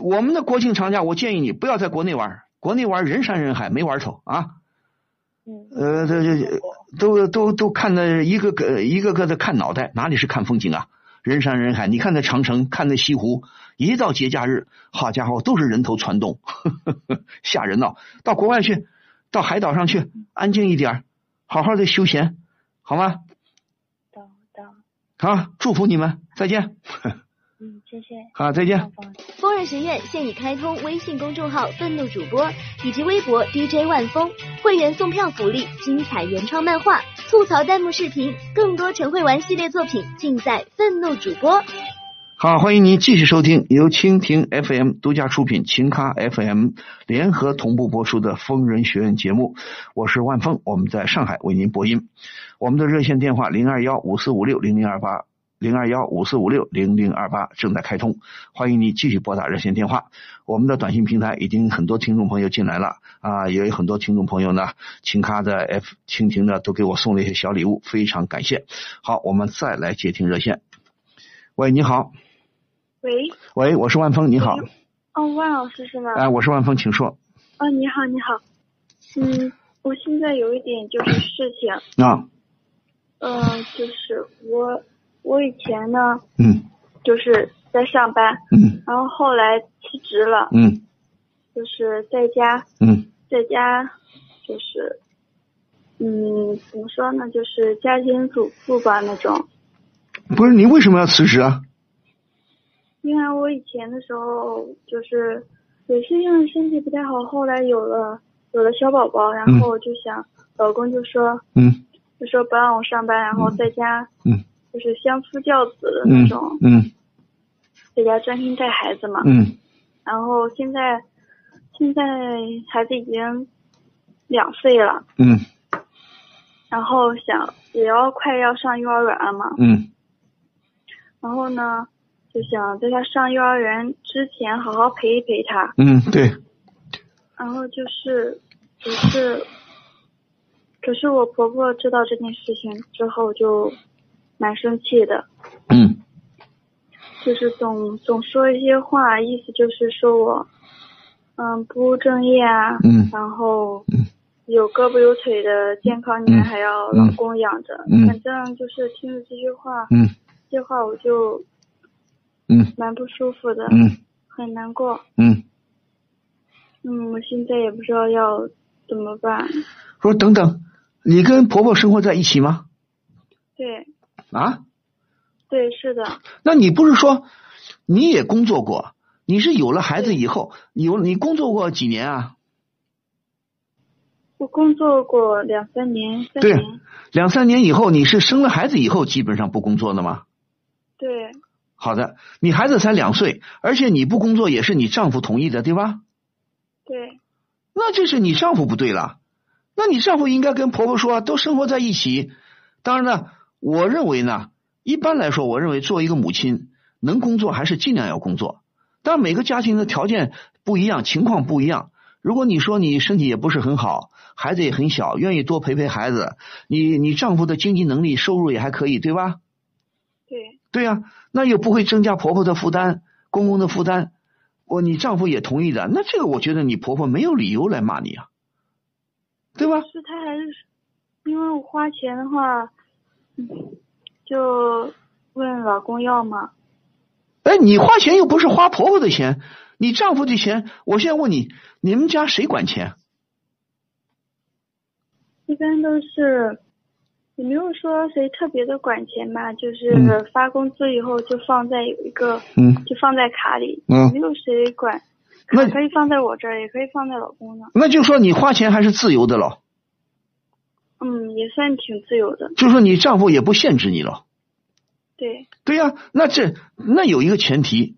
我们的国庆长假，我建议你不要在国内玩，国内玩人山人海，没玩头啊。嗯。呃，这这。都都都看的一个个一个个的看脑袋，哪里是看风景啊？人山人海，你看那长城，看那西湖，一到节假日，好家伙，都是人头攒动，吓人呐！到国外去，到海岛上去，安静一点，好好的休闲，好吗？懂懂。好，祝福你们，再见。嗯，谢谢。好，再见。疯人学院现已开通微信公众号“愤怒主播”以及微博 DJ 万峰，会员送票福利、精彩原创漫画、吐槽弹幕视频，更多陈慧玩系列作品尽在愤怒主播。好，欢迎您继续收听由蜻蜓 FM 独家出品、秦咖 FM 联合同步播出的疯人学院节目，我是万峰，我们在上海为您播音，我们的热线电话零二幺五四五六零零二八。零二幺五四五六零零二八正在开通，欢迎你继续拨打热线电话。我们的短信平台已经很多听众朋友进来了啊，也有很多听众朋友呢，请咖的 F 蜻蜓的都给我送了一些小礼物，非常感谢。好，我们再来接听热线。喂，你好。喂。喂，我是万峰，你好。哦，万老师是吗？哎，我是万峰，请说。哦，你好，你好。嗯，我现在有一点就是事情。啊。嗯，就是我。我以前呢，嗯，就是在上班，嗯，然后后来辞职了，嗯，就是在家，嗯，在家，就是，嗯，怎么说呢，就是家庭主妇吧那种。不是你为什么要辞职啊？因为我以前的时候就是也是因为身体不太好，后来有了有了小宝宝，然后我就想，老公就说，嗯，就说不让我上班，然后在家，嗯。就是相夫教子的那种，嗯，在家专心带孩子嘛，嗯，然后现在现在孩子已经两岁了，嗯，然后想也要快要上幼儿园了嘛，嗯，然后呢就想在他上幼儿园之前好好陪一陪他，嗯，对，然后就是只是，可是我婆婆知道这件事情之后就。蛮生气的，嗯，就是总总说一些话，意思就是说我，嗯，不务正业啊，嗯，然后，嗯，有胳膊有腿的健康女人还要老公养着，嗯，反正就是听着这句话，嗯，这话我就，嗯，蛮不舒服的，嗯，很难过，嗯，嗯，我现在也不知道要怎么办。说等等，你跟婆婆生活在一起吗？对。啊，对，是的。那你不是说你也工作过？你是有了孩子以后，有你工作过几年啊？我工作过两三年，三年。对，两三年以后，你是生了孩子以后基本上不工作的吗？对。好的，你孩子才两岁，而且你不工作也是你丈夫同意的，对吧？对。那这是你丈夫不对了，那你丈夫应该跟婆婆说，都生活在一起。当然了。我认为呢，一般来说，我认为作为一个母亲能工作还是尽量要工作。但每个家庭的条件不一样，情况不一样。如果你说你身体也不是很好，孩子也很小，愿意多陪陪孩子，你你丈夫的经济能力、收入也还可以，对吧？对。对呀、那又不会增加婆婆的负担、公公的负担。我你丈夫也同意的，那这个我觉得你婆婆没有理由来骂你啊，对吧？是他还是因为我花钱的话，嗯，就问老公要嘛。哎，你花钱又不是花婆婆的钱，你丈夫的钱。我现在问你，你们家谁管钱？一般都是也没有说谁特别的管钱吧，就是嗯发工资以后就放在有一个，嗯就放在卡里，嗯没有谁管。那可以放在我这儿，也可以放在老公那儿。那就说你花钱还是自由的了，嗯，也算挺自由的。就说你丈夫也不限制你了。对，对呀、那这那有一个前提，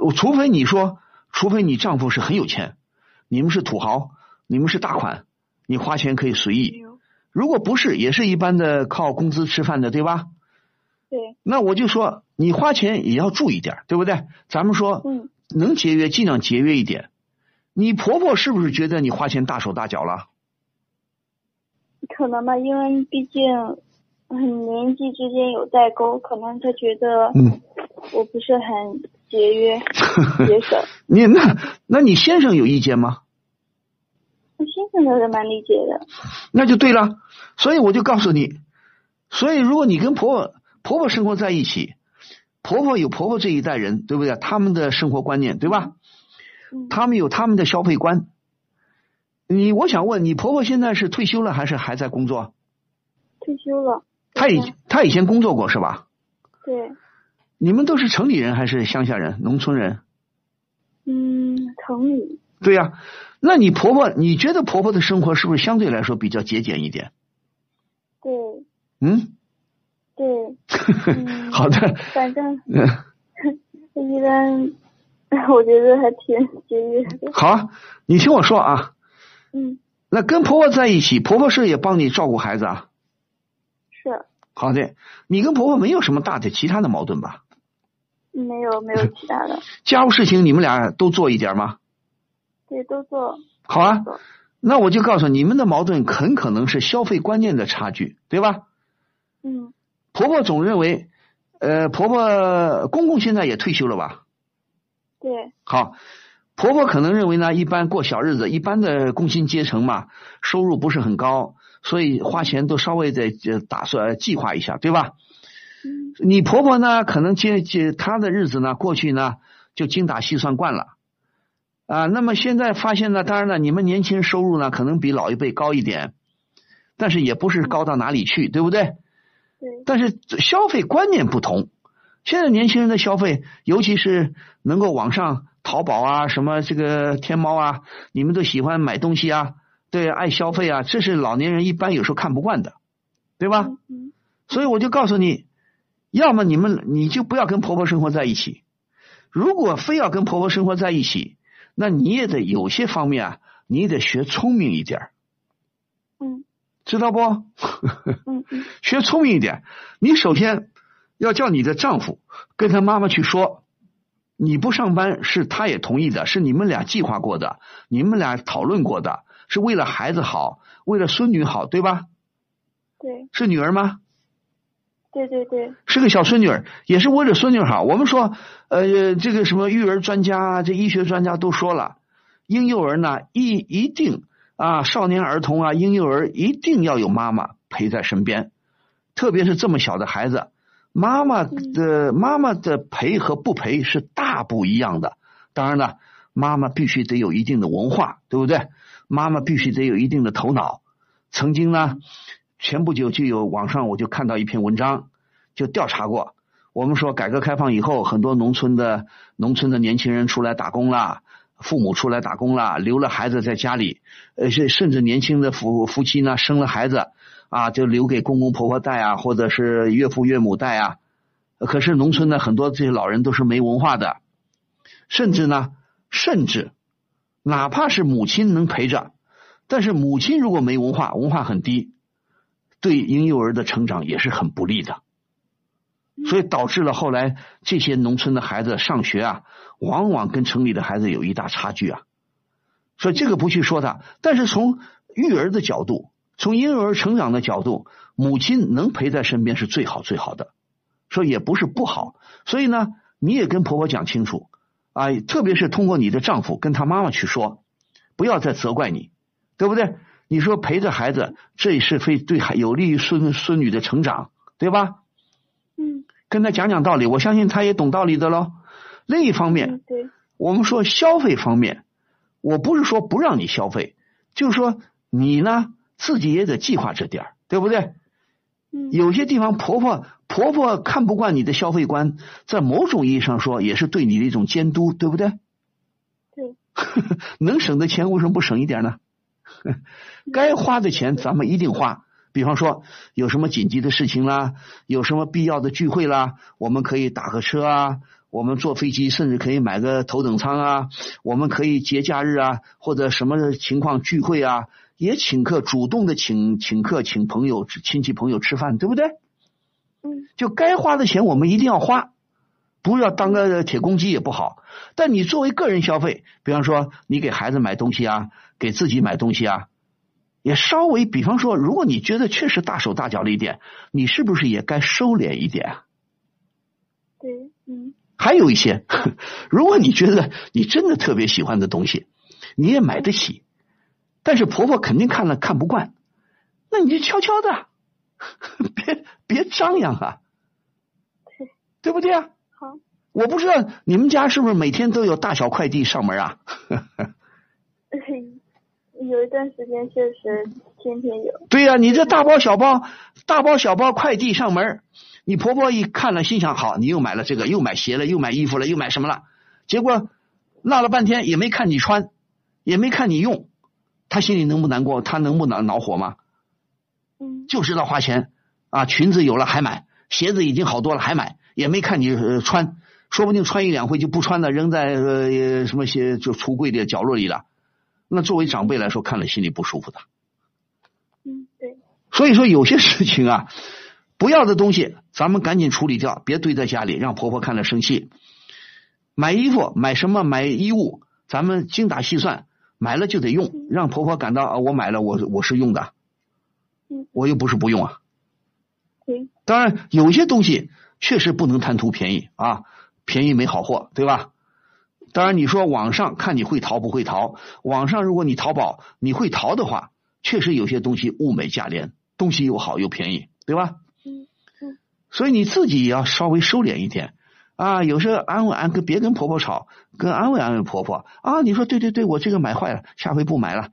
我除非你说，除非你丈夫是很有钱，你们是土豪，你们是大款，你花钱可以随没意。有。如果不是，也是一般的靠工资吃饭的，对吧？对，那我就说，你花钱也要注意点，对不对？咱们说嗯，能节约尽量节约一点。你婆婆是不是觉得你花钱大手大脚了？可能吧，因为毕竟，嗯，年纪之间有代沟，可能她觉得，嗯，我不是很节约节省。你那那你先生有意见吗？我先生都是蛮理解的。那就对了。所以我就告诉你，所以如果你跟婆婆婆婆生活在一起，婆婆有婆婆这一代人，对不对？他们的生活观念，对吧？嗯，他们有他们的消费观。你我想问你，婆婆现在是退休了还是还在工作？退休了。她以她以前工作过是吧？对，你们都是城里人还是乡下人、农村人？嗯，城里。对呀、那你婆婆，你觉得婆婆的生活是不是相对来说比较节俭一点？对。嗯，对，嗯。好的，反正嗯，一般，我觉得还挺节约的。好啊，你听我说啊，嗯，那跟婆婆在一起，婆婆是也帮你照顾孩子啊。是，好的，你跟婆婆没有什么大的其他的矛盾吧？没有没有其他的，家务事情你们俩都做一点吗？对，都做。好啊，那我就告诉你你们的矛盾很可能是消费观念的差距，对吧？嗯，婆婆总认为，呃，婆婆公公现在也退休了吧？对，好，婆婆可能认为呢，一般过小日子，一般的工薪阶层嘛，收入不是很高，所以花钱都稍微的呃打算计划一下，对吧？嗯你婆婆呢，可能接接她的日子呢，过去呢就精打细算惯了，啊，那么现在发现呢，当然了，你们年轻人收入呢可能比老一辈高一点，但是也不是高到哪里去，对不对？对，但是消费观念不同，现在年轻人的消费，尤其是能够网上淘宝啊、什么这个天猫啊，你们都喜欢买东西啊，对，爱消费啊，这是老年人一般有时候看不惯的，对吧？嗯嗯所以我就告诉你，要么你们你就不要跟婆婆生活在一起，如果非要跟婆婆生活在一起，那你也得有些方面啊，你也得学聪明一点儿，嗯知道不？嗯嗯 学聪明一点，你首先要叫你的丈夫跟他妈妈去说，你不上班是他也同意的，是你们俩计划过的，你们俩讨论过的，是为了孩子好，为了孙女好，对吧？对是女儿吗？对对对，是个小孙女儿，也是为了孙女好。我们说，呃，这个什么育儿专家啊，这医学专家都说了，婴幼儿呢一一定啊，少年儿童啊，婴幼儿一定要有妈妈陪在身边，特别是这么小的孩子，妈妈的妈妈的陪和不陪是大不一样的。当然了，妈妈必须得有一定的文化，对不对？妈妈必须得有一定的头脑。曾经呢，前不久就有网上我就看到一篇文章，就调查过。我们说改革开放以后，很多农村的农村的年轻人出来打工啦，父母出来打工啦，留了孩子在家里，呃，甚甚至年轻的夫夫妻呢生了孩子啊，就留给公公婆婆带啊，或者是岳父岳母带啊。可是农村的很多这些老人都是没文化的，甚至呢，甚至哪怕是母亲能陪着，但是母亲如果没文化，文化很低，对婴幼儿的成长也是很不利的。所以导致了后来这些农村的孩子上学啊，往往跟城里的孩子有一大差距啊。所以这个不去说他，但是从育儿的角度，从婴儿成长的角度，母亲能陪在身边是最好最好的，说也不是不好，所以呢，你也跟婆婆讲清楚啊，特别是通过你的丈夫跟他妈妈去说，不要再责怪你，对不对？你说陪着孩子，这也是非对孩有利于孙孙女的成长，对吧？嗯跟他讲讲道理，我相信他也懂道理的喽。另一方面，嗯对，我们说消费方面，我不是说不让你消费，就是说你呢自己也得计划着点儿，对不对？嗯有些地方婆婆婆婆看不惯你的消费观，在某种意义上说也是对你的一种监督，对不对？对，能省的钱为什么不省一点呢？该花的钱咱们一定花。比方说有什么紧急的事情啦，有什么必要的聚会啦，我们可以打个车啊，我们坐飞机甚至可以买个头等舱啊，我们可以节假日啊或者什么情况聚会啊，也请客，主动的请请客，请朋友亲戚朋友吃饭，对不对？嗯就该花的钱我们一定要花，不要当个铁公鸡也不好。但你作为个人消费，比方说你给孩子买东西啊，给自己买东西啊，也稍微，比方说，如果你觉得确实大手大脚了一点，你是不是也该收敛一点啊？对，嗯还有一些，如果你觉得你真的特别喜欢的东西，你也买得起，但是婆婆肯定看了看不惯，那你就悄悄的，别别张扬啊，对不对啊？好，我不知道你们家是不是每天都有大小快递上门啊？有一段时间确实天天有，对呀、你这大包小包、大包小包快递上门，你婆婆一看了，心想好，你又买了这个，又买鞋了，又买衣服了，又买什么了？结果落了半天也没看你穿，也没看你用，她心里能不难过？她能不恼恼火吗？嗯就知道花钱啊，裙子有了还买，鞋子已经好多了还买，也没看你、呃、穿，说不定穿一两回就不穿了，扔在呃什么鞋就橱柜的角落里了。那作为长辈来说，看了心里不舒服的。嗯对，所以说有些事情啊，不要的东西咱们赶紧处理掉，别堆在家里，让婆婆看了生气。买衣服买什么买衣物，咱们精打细算，买了就得用，让婆婆感到啊，我买了我我是用的，嗯我又不是不用啊。对，当然有些东西确实不能贪图便宜啊，便宜没好货，对吧？当然你说网上看你会淘不会淘，网上如果你淘宝你会淘的话，确实有些东西物美价廉，东西又好又便宜，对吧？嗯嗯所以你自己也要稍微收敛一点啊。有时候安慰安跟别跟婆婆吵，跟安慰安慰婆婆啊。你说对对对，我这个买坏了，下回不买了，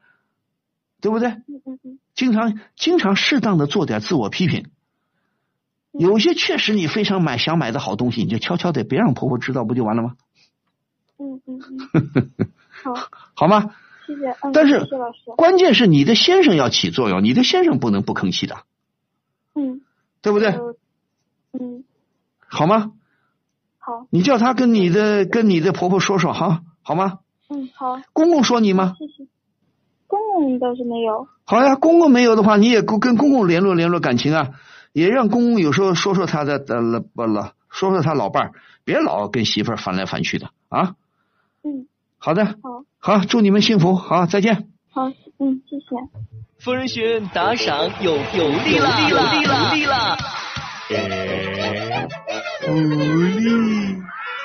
对不对？嗯嗯嗯经常经常适当的做点自我批评。有些确实你非常买想买的好东西，你就悄悄的别让婆婆知道，不就完了吗？嗯嗯嗯，好，好吗？谢谢，嗯，但是谢谢老师，关键是你的先生要起作用，你的先生不能不吭气的，嗯，对不对？嗯，好吗？好，你叫他跟你的跟你的婆婆说说哈，好吗？嗯好，公公说你吗？谢谢。公公倒是没有，好呀，公公没有的话，你也跟跟公公联络联络感情啊，也让公公有时候说说他的呃不了，说说他老伴儿，别老跟媳妇儿翻来翻去的啊。嗯，好的，好，好，祝你们幸福，好，再见。好，嗯，谢谢。疯人学院打赏有有利了，有利了，有利啦！福利！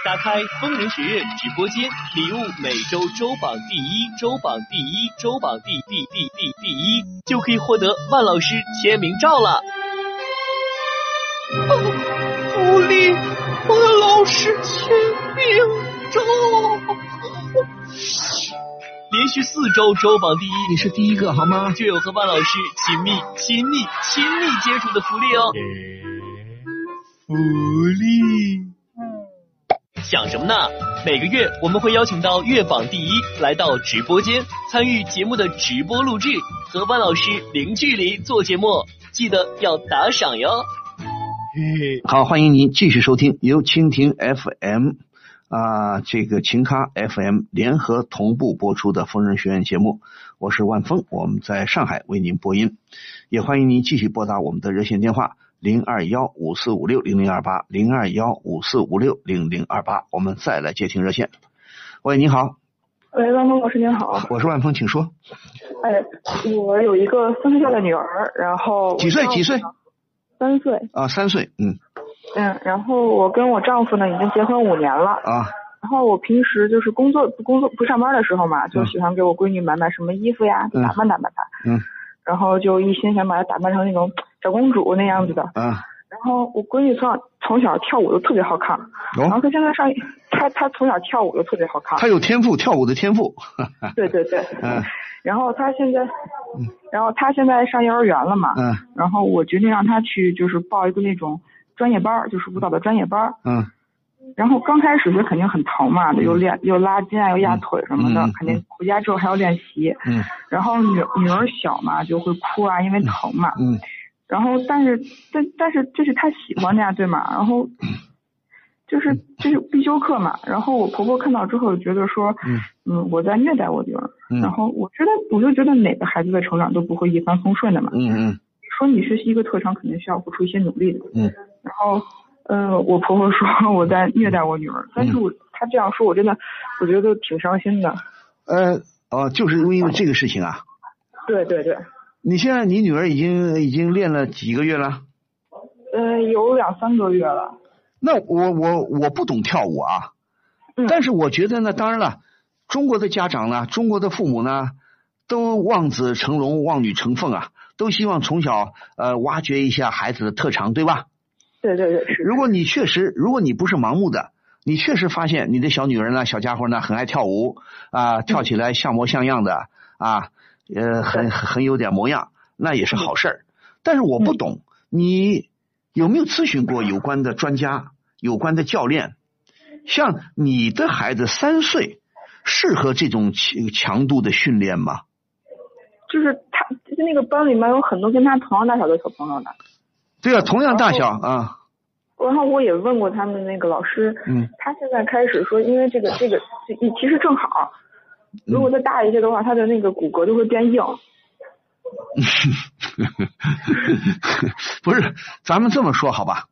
打开疯人学院直播间，礼物每周周榜第一，周榜第一，周榜第第第第第一，就可以获得万老师签名照了。哦，福利！万老师签名照。连续四周周榜第一，你是第一个好吗？就有和万老师亲密、亲密、亲密接触的福利哦。福利，想什么呢？每个月我们会邀请到月榜第一来到直播间参与节目的直播录制，和万老师零距离做节目，记得要打赏哟。好，欢迎您继续收听由蜻蜓 FM 啊、这个秦咖 FM 联合同步播出的疯人学院节目，我是万峰，我们在上海为您播音，也欢迎您继续拨打我们的热线电话零二幺五四五六零零二八零二幺五四五六零零二八，我们再来接听热线。喂，你好，喂，万峰老师您好。我是万峰，请说。哎，我有一个三岁的女儿，然后几岁？几岁？？三岁。啊，三岁，嗯，嗯，然后我跟我丈夫呢已经结婚五年了。啊。然后我平时就是工作不工作不上班的时候嘛，就喜欢给我闺女买买什么衣服呀，打扮打扮她。嗯。然后就一心想把她打扮成那种小公主那样子的。嗯。然后我闺女从小从小跳舞都特别好看，然后她现在上她她从小跳舞都特别好看。她有天赋，跳舞的天赋。对对对。嗯。然后她现在，然后她现在上幼儿园了嘛。嗯。然后我决定让她去就是报一个那种专业班，就是舞蹈的专业班。嗯。然后刚开始学肯定很疼嘛，又练又拉筋啊，又压腿什么的，肯定回家之后还要练习。嗯。然后女女儿小嘛，就会哭啊，因为疼嘛。嗯。然后，但是，但但是这是她喜欢的呀，对吗？然后，就是这是必修课嘛。然后我婆婆看到之后觉得说，嗯，我在虐待我女儿。然后我觉得，我就觉得哪个孩子的成长都不会一帆风顺的嘛。嗯嗯。说你学习一个特长，肯定需要付出一些努力的。嗯。然后，嗯，我婆婆说 我在虐待我女儿，但是我她这样说，我真的我觉得挺伤心的。呃，哦，就是因为这个事情啊。对对对。你现在你女儿已经已经练了几个月了？呃，有两三个月了。那我我我不懂跳舞啊，但是我觉得呢，当然了，中国的家长呢，中国的父母呢，都望子成龙，望女成凤啊，都希望从小呃挖掘一下孩子的特长，对吧？对对对，如果你确实，如果你不是盲目的，你确实发现你的小女人呢，小家伙呢，很爱跳舞啊，跳起来像模像样的啊。呃，很很有点模样，那也是好事儿。但是我不懂，你有没有咨询过有关的专家、有关的教练？像你的孩子三岁，适合这种强强度的训练吗？就是他，就是那个班里面有很多跟他同样大小的小朋友的。对啊，同样大小啊。然后我也问过他们那个老师，嗯，他现在开始说，因为这个这个，其实正好。如果再大一些的话，他的那个骨骼就会变硬。不是，咱们这么说好吧？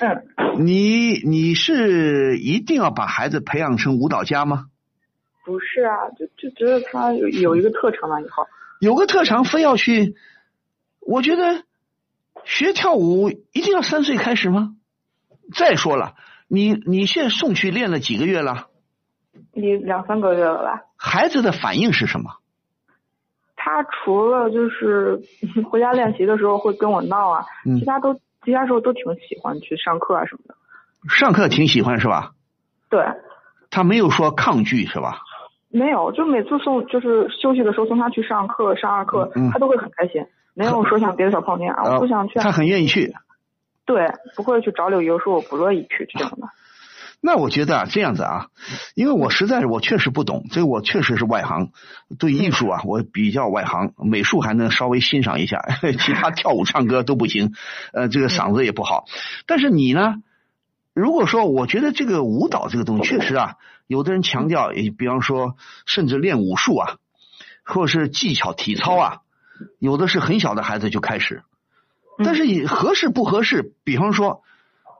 嗯。你你是一定要把孩子培养成舞蹈家吗？不是啊，就就觉得他有有一个特长了以后。有个特长非要去？我觉得学跳舞一定要三岁开始吗？再说了，你你现在送去练了几个月了？你两三个月了吧？孩子的反应是什么？他除了就是 回家练习的时候会跟我闹啊，其他都其他时候都挺喜欢去上课啊什么的。上课挺喜欢是吧？对。他没有说抗拒是吧？没有，就每次送就是休息的时候送他去上课上二课，他都会很开心，没有说像别的小泡面啊我不想去。他很愿意去。对，不会去找理由说我不乐意去这样的。那我觉得啊，这样子啊，因为我实在是我确实不懂，所以我确实是外行，对艺术啊我比较外行，美术还能稍微欣赏一下，其他跳舞唱歌都不行，呃，这个嗓子也不好。但是你呢，如果说我觉得这个舞蹈这个东西确实啊，有的人强调，比方说甚至练武术啊，或者是技巧体操啊，有的是很小的孩子就开始，但是你合适不合适？比方说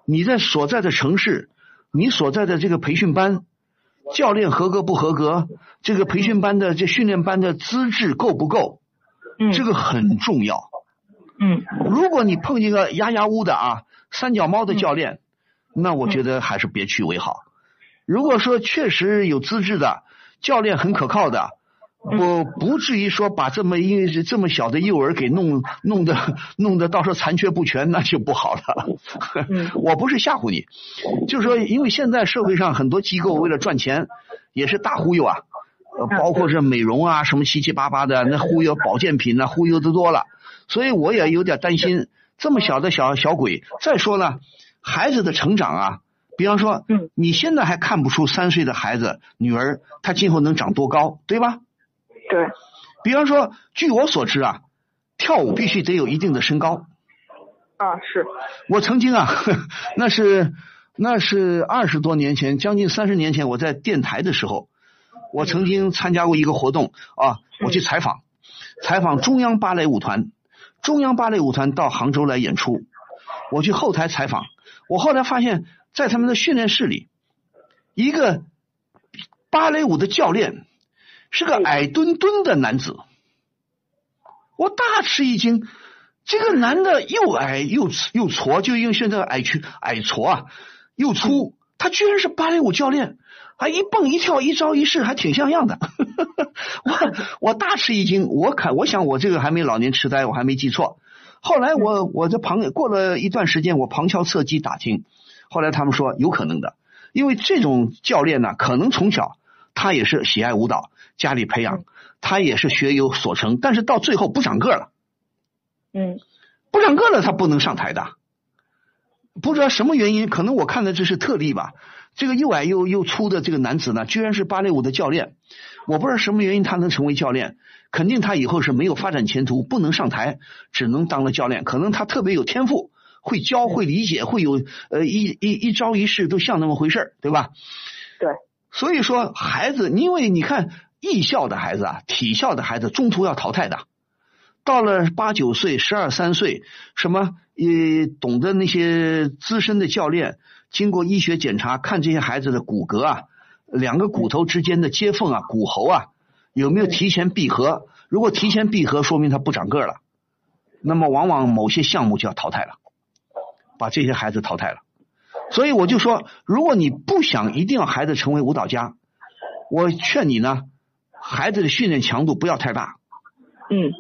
你在所在的城市。你所在的这个培训班，教练合格不合格？这个培训班的这训练班的资质够不够？嗯，这个很重要。嗯，如果你碰见个丫丫乌的啊，三脚猫的教练，那我觉得还是别去为好。如果说确实有资质的教练很可靠的。我不至于说把这么因为是这么小的幼儿给弄 弄得弄得到时候残缺不全，那就不好了。我不是吓唬你，就是说，因为现在社会上很多机构为了赚钱，也是大忽悠啊，包括这美容啊什么七七八八的，那忽悠保健品呢，忽悠的多了。所以我也有点担心，这么小的小小鬼。再说了，孩子的成长啊，比方说，你现在还看不出三岁的孩子女儿她今后能长多高，对吧？对，比方说，据我所知啊，跳舞必须得有一定的身高。啊，是。我曾经啊，那是那是二十多年前，将近三十年前，我在电台的时候，我曾经参加过一个活动啊，我去采访，采访中央芭蕾舞团，中央芭蕾舞团到杭州来演出，我去后台采访，我后来发现，在他们的训练室里，一个芭蕾舞的教练。是个矮墩墩的男子，我大吃一惊。这个男的又矮又又矬，就用现在矮区矮矬啊，又粗，他居然是芭蕾舞教练，还一蹦一跳一招一式还挺像样的，我我大吃一惊，我看我想我这个还没老年痴呆，我还没记错。后来我我这旁过了一段时间，我旁敲侧击打听，后来他们说有可能的，因为这种教练呢，可能从小他也是喜爱舞蹈，家里培养，他也是学有所成，但是到最后不长个了。嗯，不长个了，他不能上台的。不知道什么原因，可能我看的这是特例吧。这个又矮又又粗的这个男子呢，居然是芭蕾舞的教练。我不知道什么原因他能成为教练，肯定他以后是没有发展前途，不能上台，只能当了教练。可能他特别有天赋，会教，会理解，会有呃一一一招一式都像那么回事儿对吧？对。所以说，孩子，因为你看艺校的孩子啊，体校的孩子中途要淘汰的。到了八九岁、十二三岁，什么也懂得那些资深的教练，经过医学检查，看这些孩子的骨骼啊，两个骨头之间的接缝啊，骨喉啊，有没有提前闭合？如果提前闭合，说明他不长个了，那么往往某些项目就要淘汰了，把这些孩子淘汰了。所以我就说，如果你不想一定要孩子成为舞蹈家，我劝你呢，孩子的训练强度不要太大。嗯。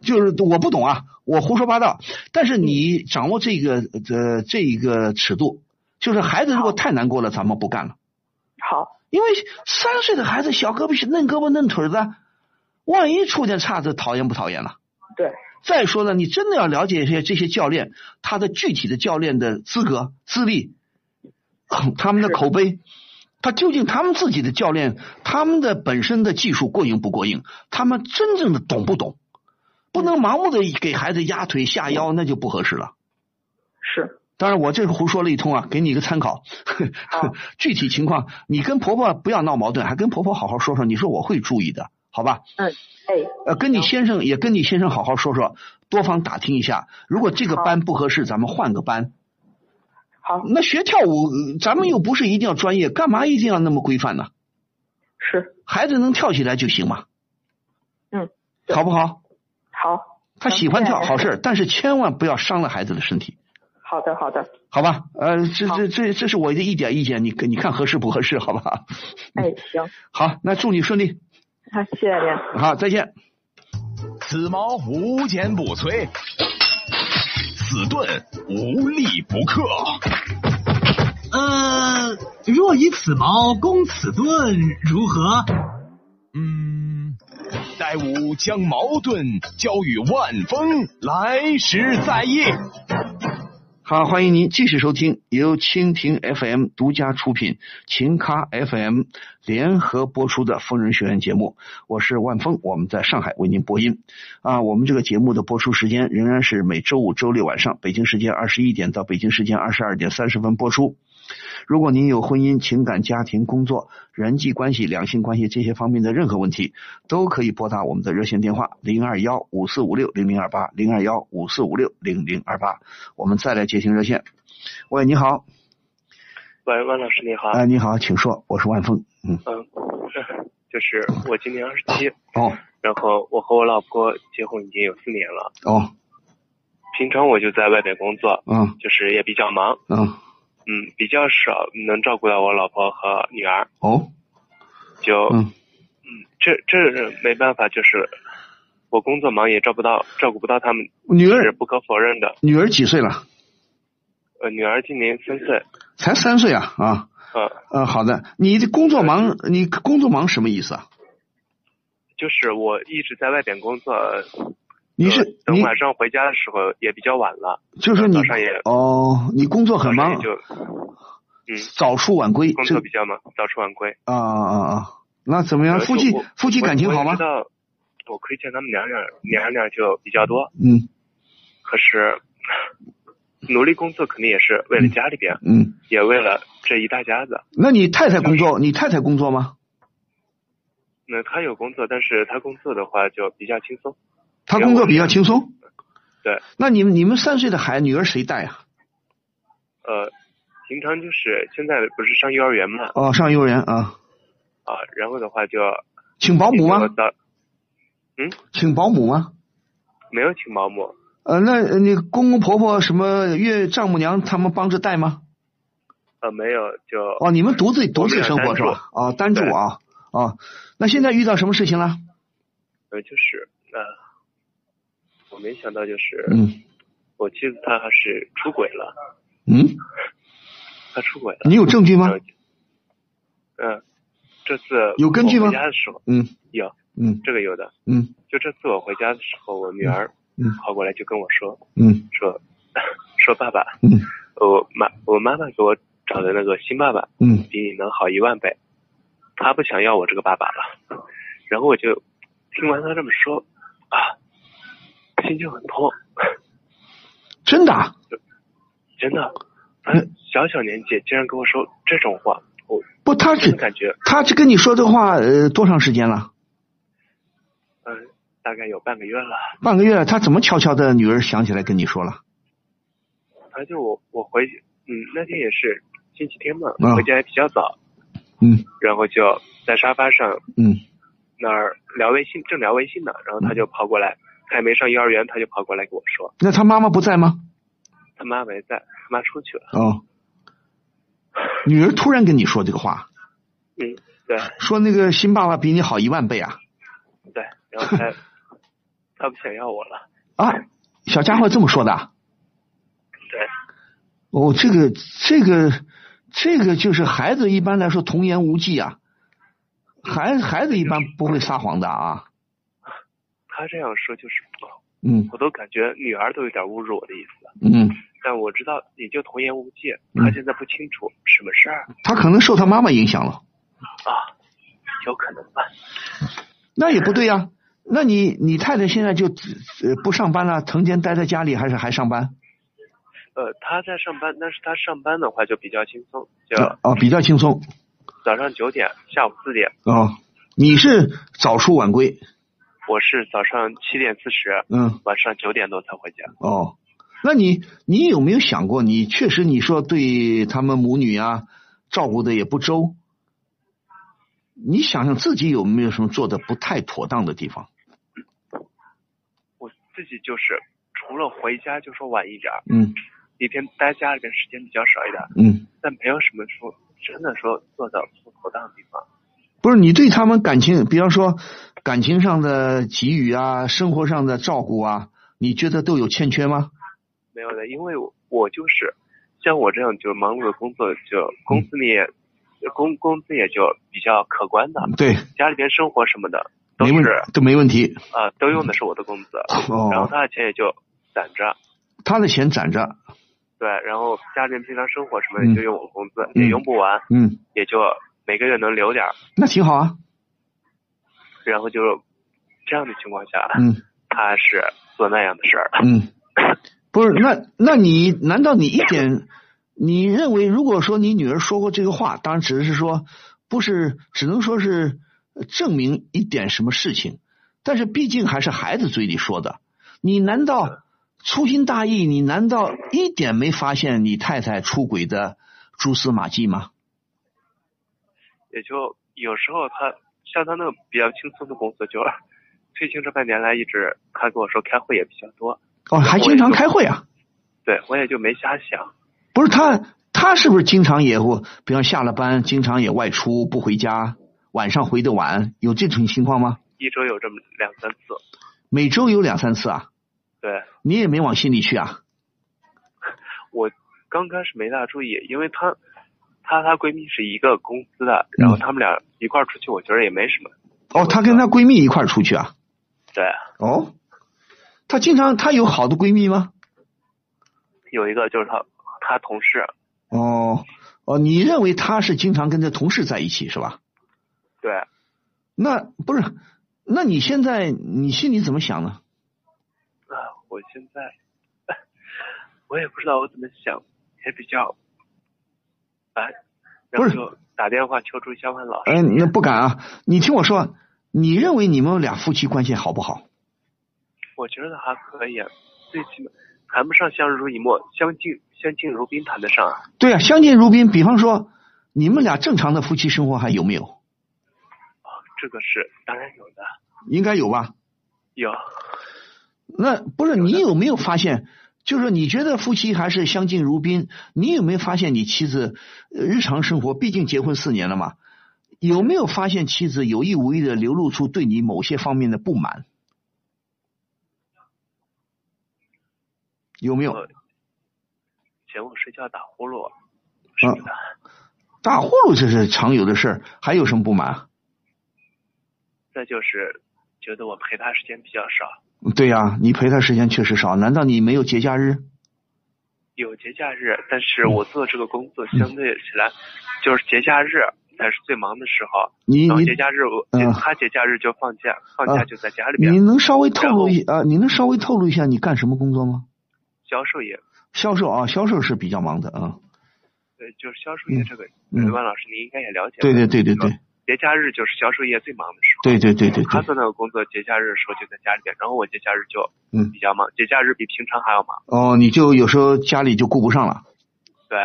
就是我不懂啊，我胡说八道。但是你掌握这个呃这一个尺度，就是孩子如果太难过了，咱们不干了。好，因为三岁的孩子小胳膊嫩胳膊嫩腿的，万一出点岔子，讨厌不讨厌了？对。再说了，你真的要了解一些这些教练他的具体的教练的资格资历，他们的口碑，他究竟他们自己的教练他们的本身的技术过硬不过硬，他们真正的懂不懂？不能盲目的给孩子压腿下腰，那就不合适了。是，当然我这是胡说了一通啊，给你一个参考。具体情况，你跟婆婆不要闹矛盾，还跟婆婆好好说说。你说我会注意的，好吧？嗯，哎。呃，跟你先生也跟你先生好好说说，多方打听一下。如果这个班不合适，咱们换个班。好。那学跳舞，咱们又不是一定要专业，干嘛一定要那么规范呢？是。孩子能跳起来就行嘛。嗯。好不好？好，他喜欢跳好事，但是千万不要伤了孩子的身体。好的，好的，好吧，呃，这这这这是我的一点意见，你你看合适不合适？好不好？哎，行。好，那祝你顺利。好，谢谢您。好，再见。此矛无坚不摧，此盾无力不克。呃，若以此矛攻此盾，如何？嗯待吾将矛盾交与万峰，来时再议。好，欢迎您继续收听由蜻蜓 FM 独家出品、秦咖 FM 联合播出的《疯人学院》节目。我是万峰，我们在上海为您播音。啊，我们这个节目的播出时间仍然是每周五、周六晚上，北京时间二十一点到北京时间二十二点三十分播出。如果您有婚姻、情感、家庭、工作、人际关系、两性关系这些方面的任何问题，都可以拨打我们的热线电话零二幺五四五六零零二八零二幺五四五六零零二八。我们再来接听热线。喂，你好。喂，万老师你好。哎，你好，请说，我是万峰。嗯。嗯，就是我今年二十七。哦。然后我和我老婆结婚已经有四年了。哦。平常我就在外边工作。嗯。就是也比较忙。嗯。嗯，比较少能照顾到我老婆和女儿。哦，就嗯嗯，这这没办法，就是我工作忙也照不到，照顾不到他们。女儿是不可否认的。女儿几岁了？呃，女儿今年三岁。才三岁啊啊。嗯。呃，好的，你的工作忙，你工作忙什么意思啊？就是我一直在外边工作。你是等晚上回家的时候也比较晚了，就是你早上也哦，你工作很忙，就嗯早出晚归，工作比较忙，早出晚归啊啊啊！那怎么样？夫妻夫妻感情好吗？我知道，我可以见他们娘俩娘俩就比较多，嗯，可是努力工作肯定也是为了家里边，嗯，也为了这一大家子。那你太太工作？你太太工作吗？那她有工作，但是她工作的话就比较轻松。他工作比较轻松，对。那你们你们三岁的孩女儿谁带啊？呃，平常就是现在不是上幼儿园嘛？哦，上幼儿园啊。啊，然后的话就请保姆吗？嗯，请保姆吗？没有请保姆。呃，那你公公婆婆什么岳丈母娘他们帮着带吗？呃，没有，就哦，你们独自独自生活是吧？啊，单住啊啊。那现在遇到什么事情了？呃，就是呃，我没想到就是，嗯我妻子她还是出轨了，嗯，她出轨了。你有证据吗？嗯，这次有根据吗回家的时候嗯有，嗯这个有的。嗯就这次我回家的时候，我女儿嗯跑过来就跟我说嗯说 说爸爸，嗯我妈我妈妈给我找的那个新爸爸嗯比你能好一万倍，她不想要我这个爸爸了。然后我就听完她这么说啊，心情很痛，真的啊？真的。她小小年纪竟然跟我说这种话，我不，他真是感觉他是跟你说这话呃多长时间了？嗯、大概有半个月了。半个月了，他怎么悄悄的女儿想起来跟你说了？他就我我回嗯那天也是星期天嘛，啊回家也比较早，嗯然后就在沙发上嗯那儿聊微信，正聊微信呢，然后他就跑过来，他还没上幼儿园，他就跑过来跟我说，那他妈妈不在吗？他妈没在，他妈出去了。哦，女儿突然跟你说这个话，嗯，对说那个新爸爸比你好一万倍啊对，然后他他不想要我了，啊！小家伙这么说的啊？对，哦，这个这个这个就是孩子一般来说童言无忌啊，孩孩子一般不会撒谎的啊。他这样说就是，哦嗯。我都感觉女儿都有点侮辱我的意思，嗯，但我知道也就童言无忌，嗯。他现在不清楚什么事儿。他可能受他妈妈影响了，啊，有可能吧。那也不对呀、那你你太太现在就呃不上班了，成天待在家里，还是还上班？呃，他在上班，但是他上班的话就比较轻松，就哦，比较轻松。早上九点，下午四点，哦。你是早出晚归，我是早上七点四十，嗯晚上九点多才回家。哦。那你你有没有想过，你确实你说对他们母女啊照顾的也不周，你想想自己有没有什么做的不太妥当的地方？我自己就是除了回家就说晚一点，嗯一天待家里边时间比较少一点，嗯，但没有什么说真的说做的不妥当的地方。不是你对他们感情，比方说感情上的给予啊，生活上的照顾啊，你觉得都有欠缺吗？没有的，因为我我就是像我这样就忙碌的工作，就工资也、工工资也就比较可观的，对，家里边生活什么的都没问是都没问题。啊、都用的是我的工资，哦。然后他的钱也就攒着，他的钱攒着，对，然后家里人平常生活什么嗯。的就用我工资，也用不完，嗯，也就每个月能留点儿，那挺好啊。然后就这样的情况下，嗯他是做那样的事儿，嗯，不是，那那你难道你一点，你认为如果说你女儿说过这个话，当然只是说不是，只能说是证明一点什么事情，但是毕竟还是孩子嘴里说的，你难道粗心大意？你难道一点没发现你太太出轨的蛛丝马迹吗？也就有时候他像他那种比较轻松的工作，就 最近这半年来一直他跟我说开会也比较多，哦，还经常开会啊？对我也就没瞎想。不是他，他是不是经常也会，比方下了班，经常也外出不回家，晚上回的晚，有这种情况吗？一周有这么两三次，每周有两三次啊？对你也没往心里去啊？我刚开始没大注意，因为她她她闺蜜是一个公司的，然后她们俩一块儿出去，我觉得也没什么。哦，她跟她闺蜜一块儿出去啊？对，哦，她经常她有好的闺蜜吗？有一个就是她她同事，哦哦，你认为她是经常跟这同事在一起是吧？对，那不是？那你现在你心里怎么想呢？啊，我现在 我也不知道我怎么想，也比较烦，然后就打电话求助肖万老师。哎、那不敢啊！你听我说，你认为你们俩夫妻关系好不好？我觉得还可以，啊，最起码谈不上相濡以沫，相敬相敬如宾谈得上啊。对啊，相敬如宾。比方说，你们俩正常的夫妻生活还有没有？这个是当然有的，应该有吧？有。那不是你有没有发现？就是你觉得夫妻还是相敬如宾，你有没有发现你妻子日常生活？毕竟结婚四年了嘛，有没有发现妻子有意无意的流露出对你某些方面的不满？有没有？嫌我睡觉打呼噜，是的。打呼噜这是常有的事儿，还有什么不满？再就是觉得我陪他时间比较少。对呀，你陪他时间确实少。难道你没有节假日？有节假日，但是我做这个工作相对起来，就是节假日才是最忙的时候。你你节假日我他节假日就放假，放假就在家里边。你能稍微透露一啊？你能稍微透露一下你干什么工作吗？销售业。销售啊，销售是比较忙的啊。对，就是销售业这个，万老师您应该也了解。对对对对对。节假日就是销售业最忙的时候。对对对对。他做那个工作，节假日的时候就在家里边，然后我节假日就嗯比较忙，节假日比平常还要忙。哦，你就有时候家里就顾不上了。对。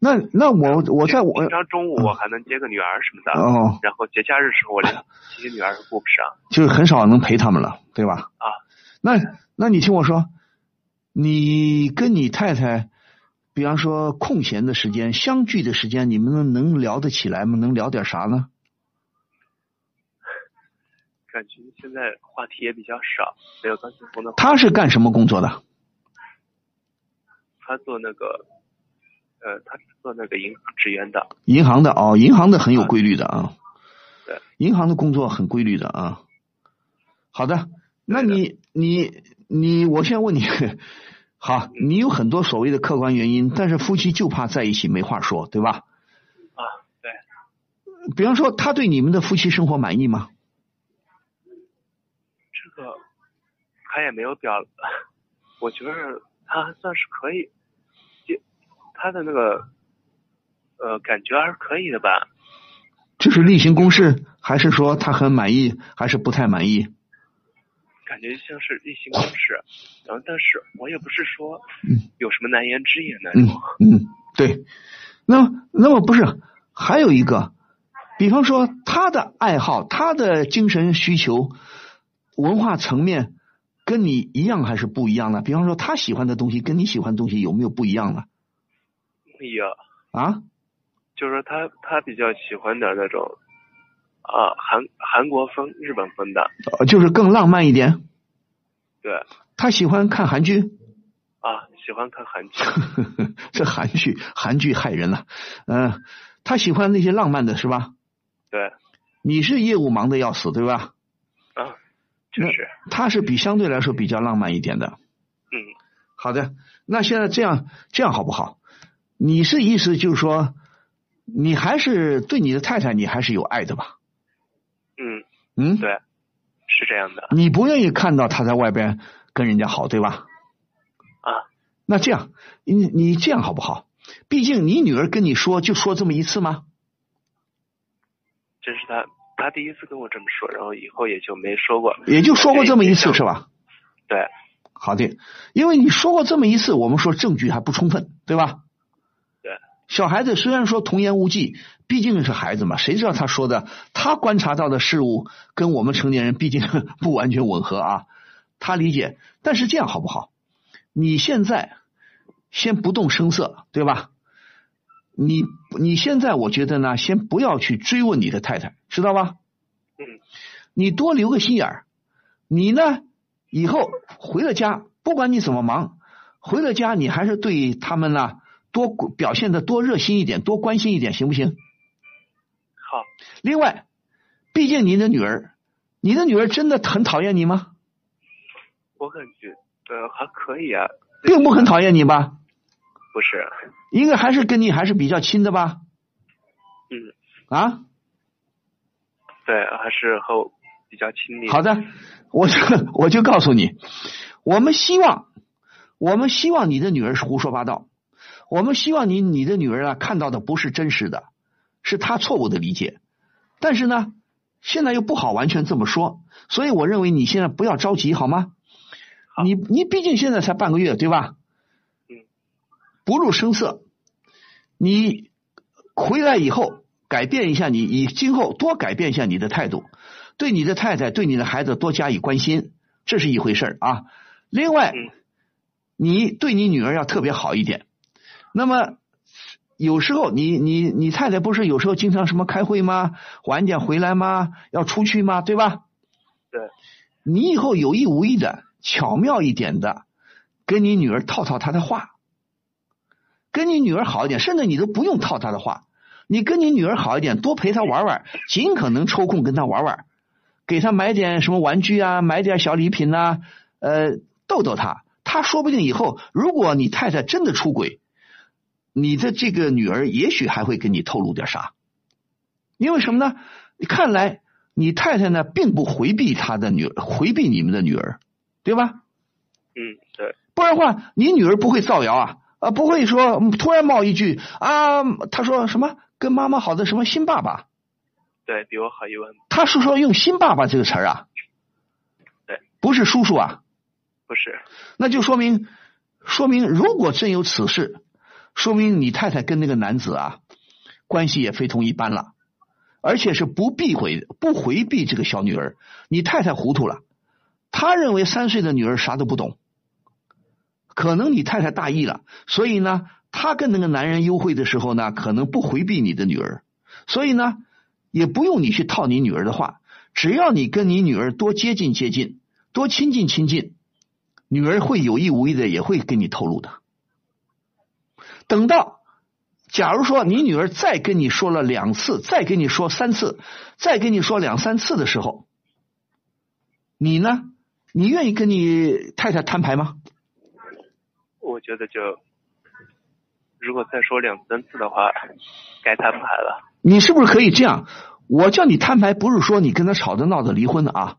那那我我在我平常中午我还能接个女儿什么的。哦。然后节假日时候我连接女儿都顾不上。就是很少能陪他们了，对吧？啊。那那你听我说，你跟你太太，比方说空闲的时间、相聚的时间，你们能聊得起来吗？能聊点啥呢？感觉现在话题也比较少，没有刚才说的。他是干什么工作的？他做那个，呃，他是做那个银行职员的。银行的哦，银行的很有规律的啊。对。银行的工作很规律的啊。好的，那你你你，我先问你，好，你有很多所谓的客观原因，但是夫妻就怕在一起没话说，对吧？啊，对。比方说，他对你们的夫妻生活满意吗？他也没有表，我觉得他还算是可以，他的那个呃感觉还是可以的吧。就是例行公事，还是说他很满意，还是不太满意？感觉像是例行公事，然后但是我也不是说有什么难言之隐那种。嗯嗯，对。那么那么不是还有一个，比方说他的爱好，他的精神需求，文化层面。跟你一样还是不一样呢？比方说，他喜欢的东西跟你喜欢的东西有没有不一样的？有啊，就是说他他比较喜欢点那种啊韩韩国风、日本风的，就是更浪漫一点。对，他喜欢看韩剧啊，喜欢看韩剧。这韩剧韩剧害人了，嗯，他喜欢那些浪漫的是吧？对，你是业务忙的要死，对吧？啊。就是，他是比相对来说比较浪漫一点的。嗯，好的，那现在这样这样好不好？你是意思就是说，你还是对你的太太，你还是有爱的吧？嗯嗯，对，是这样的。你不愿意看到他在外边跟人家好，对吧？啊，那这样，你你这样好不好？毕竟你女儿跟你说就说这么一次吗？这是他。他第一次跟我这么说，然后以后也就没说过，也就说过这么一次是吧？对，好的，因为你说过这么一次，我们说证据还不充分，对吧？对，小孩子虽然说童言无忌，毕竟是孩子嘛，谁知道他说的，他观察到的事物跟我们成年人毕竟 不完全吻合啊，他理解，但是这样好不好？你现在先不动声色，对吧？你你现在我觉得呢，先不要去追问你的太太，知道吧？嗯。你多留个心眼儿。你呢，以后回了家，不管你怎么忙，回了家你还是对他们呢多表现的多热心一点，多关心一点，行不行？好。另外，毕竟您的女儿，你的女儿真的很讨厌你吗？我感觉呃还可以啊。并不很讨厌你吧？不是。应该还是跟你还是比较亲的吧？嗯。啊？对，还是和比较亲密。好的，我就我就告诉你，我们希望，我们希望你的女儿是胡说八道，我们希望你你的女儿啊看到的不是真实的，是她错误的理解。但是呢，现在又不好完全这么说，所以我认为你现在不要着急，好吗？你你毕竟现在才半个月，对吧？嗯不露声色，你回来以后改变一下你，你今后多改变一下你的态度，对你的太太、对你的孩子多加以关心，这是一回事儿啊。另外，你对你女儿要特别好一点。那么有时候你你你太太不是有时候经常什么开会吗？晚点回来吗？要出去吗？对吧？对。你以后有意无意的巧妙一点的跟你女儿套套她的话，跟你女儿好一点，甚至你都不用套她的话，你跟你女儿好一点，多陪她玩玩，尽可能抽空跟她玩玩，给她买点什么玩具啊，买点小礼品呐，呃，逗逗她。她说不定以后，如果你太太真的出轨。你的这个女儿也许还会跟你透露点啥，因为什么呢？看来你太太呢并不回避她的女儿，回避你们的女儿，对吧？嗯，对。不然的话，你女儿不会造谣啊，啊，不会说突然冒一句啊，她说什么跟妈妈好的什么新爸爸，对比我好一万。他是说用新爸爸这个词儿啊？对，不是叔叔啊？不是。那就说明，说明如果真有此事。说明你太太跟那个男子啊关系也非同一般了，而且是不避讳、不回避这个小女儿。你太太糊涂了，他认为三岁的女儿啥都不懂，可能你太太大意了，所以呢，他跟那个男人幽会的时候呢，可能不回避你的女儿，所以呢，也不用你去套你女儿的话，只要你跟你女儿多接近接近，多亲近亲近，女儿会有意无意的也会跟你透露的。等到，假如说你女儿再跟你说了两次，再跟你说三次，再跟你说两三次的时候，你呢？你愿意跟你太太摊牌吗？我觉得就，如果再说两三次的话，该摊牌了。你是不是可以这样？我叫你摊牌，不是说你跟他吵着闹着离婚的啊。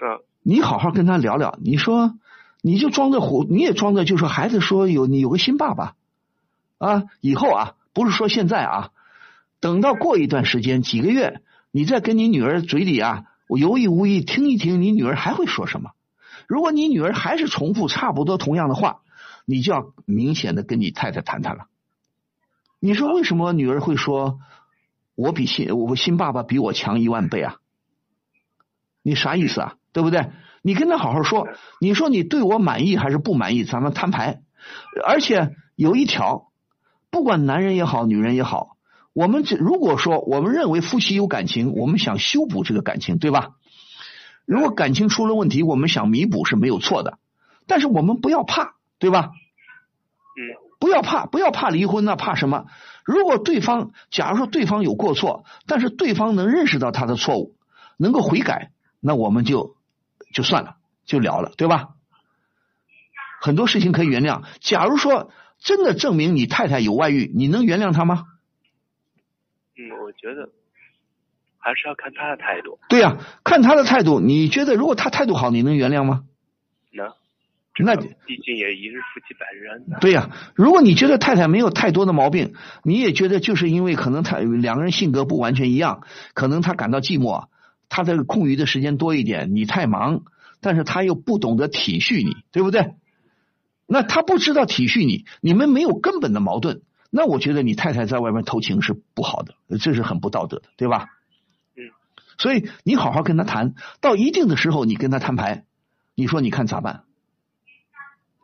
嗯。你好好跟他聊聊。你说，你就装着虎，你也装着，就说孩子说有你有个新爸爸。啊，以后啊，不是说现在啊，等到过一段时间，几个月，你再跟你女儿嘴里啊，我有意无意听一听，你女儿还会说什么？如果你女儿还是重复差不多同样的话，你就要明显的跟你太太谈谈了。你说为什么女儿会说，我比新我新爸爸比我强一万倍啊？你啥意思啊？对不对？你跟他好好说，你说你对我满意还是不满意？咱们摊牌，而且有一条。不管男人也好，女人也好，我们如果说我们认为夫妻有感情，我们想修补这个感情，对吧？如果感情出了问题，我们想弥补是没有错的，但是我们不要怕，对吧？嗯，不要怕，不要怕离婚，那怕什么？如果对方，假如说对方有过错，但是对方能认识到他的错误，能够悔改，那我们就就算了，就了了，对吧？很多事情可以原谅。假如说。真的证明你太太有外遇，你能原谅她吗？嗯，我觉得还是要看他的态度。对呀，看他的态度。你觉得如果他态度好，你能原谅吗？能。那毕竟也一日夫妻百日恩。对呀，如果你觉得太太没有太多的毛病，你也觉得就是因为可能他两个人性格不完全一样，可能他感到寂寞，他的空余的时间多一点，你太忙，但是他又不懂得体恤你，对不对？那他不知道体恤你，你们没有根本的矛盾，那我觉得你太太在外面偷情是不好的，这是很不道德的，对吧？嗯。所以你好好跟他谈，到一定的时候你跟他摊牌，你说你看咋办？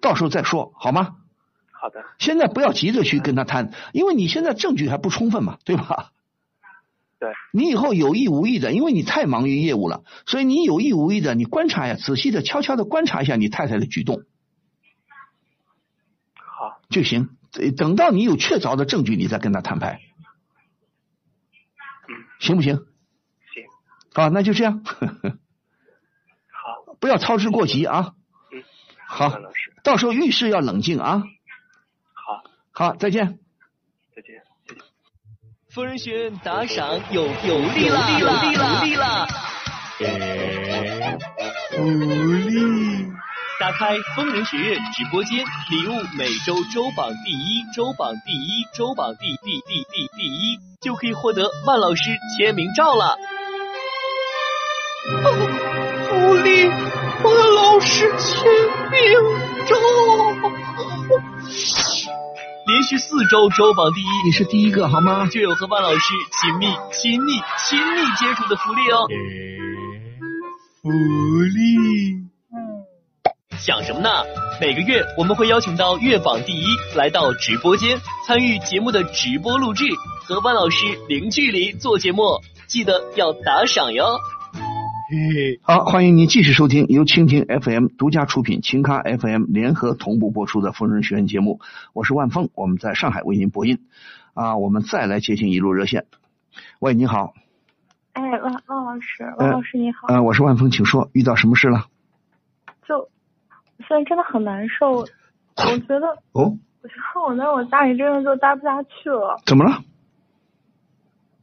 到时候再说好吗？好的。现在不要急着去跟他谈，因为你现在证据还不充分嘛，对吧？对。你以后有意无意的，因为你太忙于业务了，所以你有意无意的，你观察一下，仔细的、悄悄的观察一下你太太的举动。好就行，等到你有确凿的证据，你再跟他摊牌，嗯，行不行？行，好，那就这样。好，不要操之过急啊。嗯，好，到时候遇事要冷静啊。好，好，再见。再见。疯人学院打赏有有利了，有利了，有利了。福利。打开疯人学院直播间，礼物每周周榜第一，周榜第一，周榜第第第第第一，就可以获得万老师签名照了。哦福利，万老师签名照。连续四周周榜第一，你是第一个好吗？就有和万老师亲密、亲密、亲密接触的福利哦。福利。想什么呢？每个月我们会邀请到月榜第一来到直播间参与节目的直播录制，和万老师零距离做节目，记得要打赏哟。好，欢迎您继续收听由蜻蜓 FM 独家出品、秦咖 FM 联合同步播出的《疯人学院》节目。我是万峰，我们在上海为您播音。啊，我们再来接听一路热线。喂，你好。哎，万万老师，万老师你好。呃，我是万峰，请说，遇到什么事了？就现在真的很难受，我觉得哦，我觉得我在我家里真的就待不下去了。怎么了？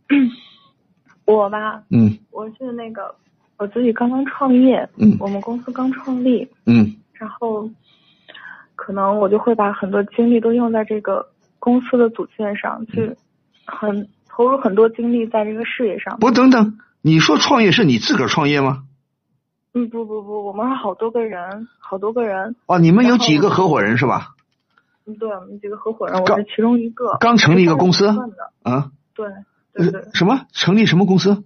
我吧，嗯，我是那个。我自己刚刚创业，嗯，我们公司刚创立，嗯，然后可能我就会把很多精力都用在这个公司的组建上，去很投入很多精力在这个事业上。不，等等，你说创业是你自个儿创业吗？嗯，不不不，我们是好多个人，好多个人。哦，你们有几个合伙人是吧？嗯，对，我们几个合伙人，我是其中一个。刚成立一个公司啊？对对对。什么？成立什么公司？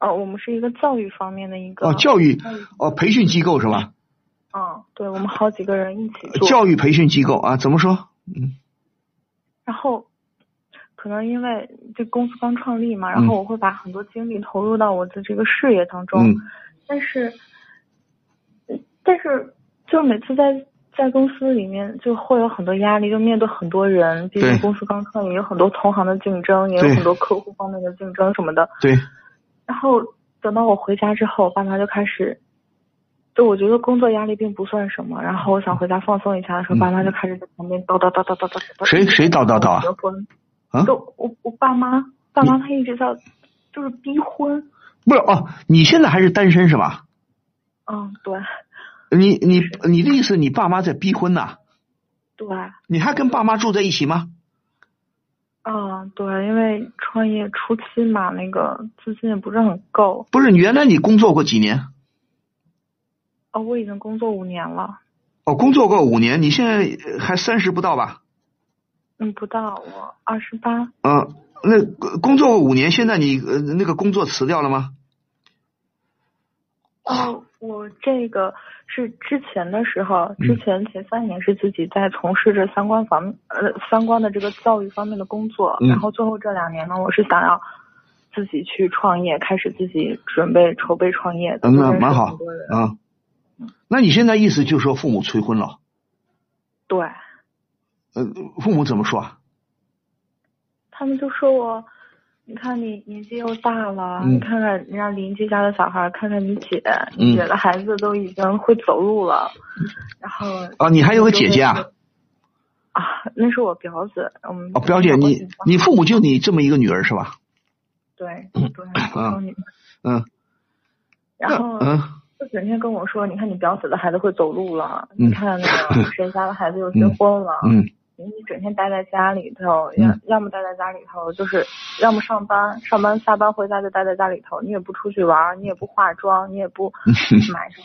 哦，我们是一个教育方面的一个哦，教育哦，培训机构是吧？嗯，对，我们好几个人一起做教育培训机构啊？怎么说？嗯。然后，可能因为这公司刚创立嘛，然后我会把很多精力投入到我的这个事业当中。嗯。但是，但是，就每次在在公司里面就会有很多压力，就面对很多人，毕竟公司刚创立，有很多同行的竞争，也有很多客户方面的竞争什么的。对。然后等到我回家之后，我爸妈就开始，就我觉得工作压力并不算什么。然后我想回家放松一下的时候，爸妈就开始在旁边叨叨叨叨叨叨叨。谁谁叨叨叨啊？结婚啊？都我我爸妈，爸妈他一直在就是逼婚。不是哦，你现在还是单身是吧？嗯，对。你你你的意思，你爸妈在逼婚呐？对。你还跟爸妈住在一起吗？啊，对，因为创业初期嘛，那个资金也不是很够。不是，原来你工作过几年？哦，我已经工作五年了。哦，工作过五年，你现在还三十不到吧？嗯，不到，我二十八。嗯，那工作过五年，现在你呃那个工作辞掉了吗？哦，我这个。是之前的时候，之前前三年是自己在从事着相关方呃相关的这个教育方面的工作，然后最后这两年呢，我是想要自己去创业，开始自己准备筹备创业。嗯，那蛮好啊。那你现在意思就是说父母催婚了？对。呃，父母怎么说？他们就说我。你看你年纪又大了，你看看人家邻居家的小孩，看看你姐，你姐的孩子都已经会走路了，然后啊，你还有个姐姐啊？啊，那是我表子，嗯。哦，表姐，你你父母就你这么一个女儿是吧？对对。嗯。然后嗯，就整天跟我说，你看你表子的孩子会走路了，你看那个 谁家的孩子又结婚了，嗯。你整天待在家里头，要要么待在家里头，就是要么上班，上班下班回家就待在家里头。你也不出去玩，你也不化妆，你也不 买什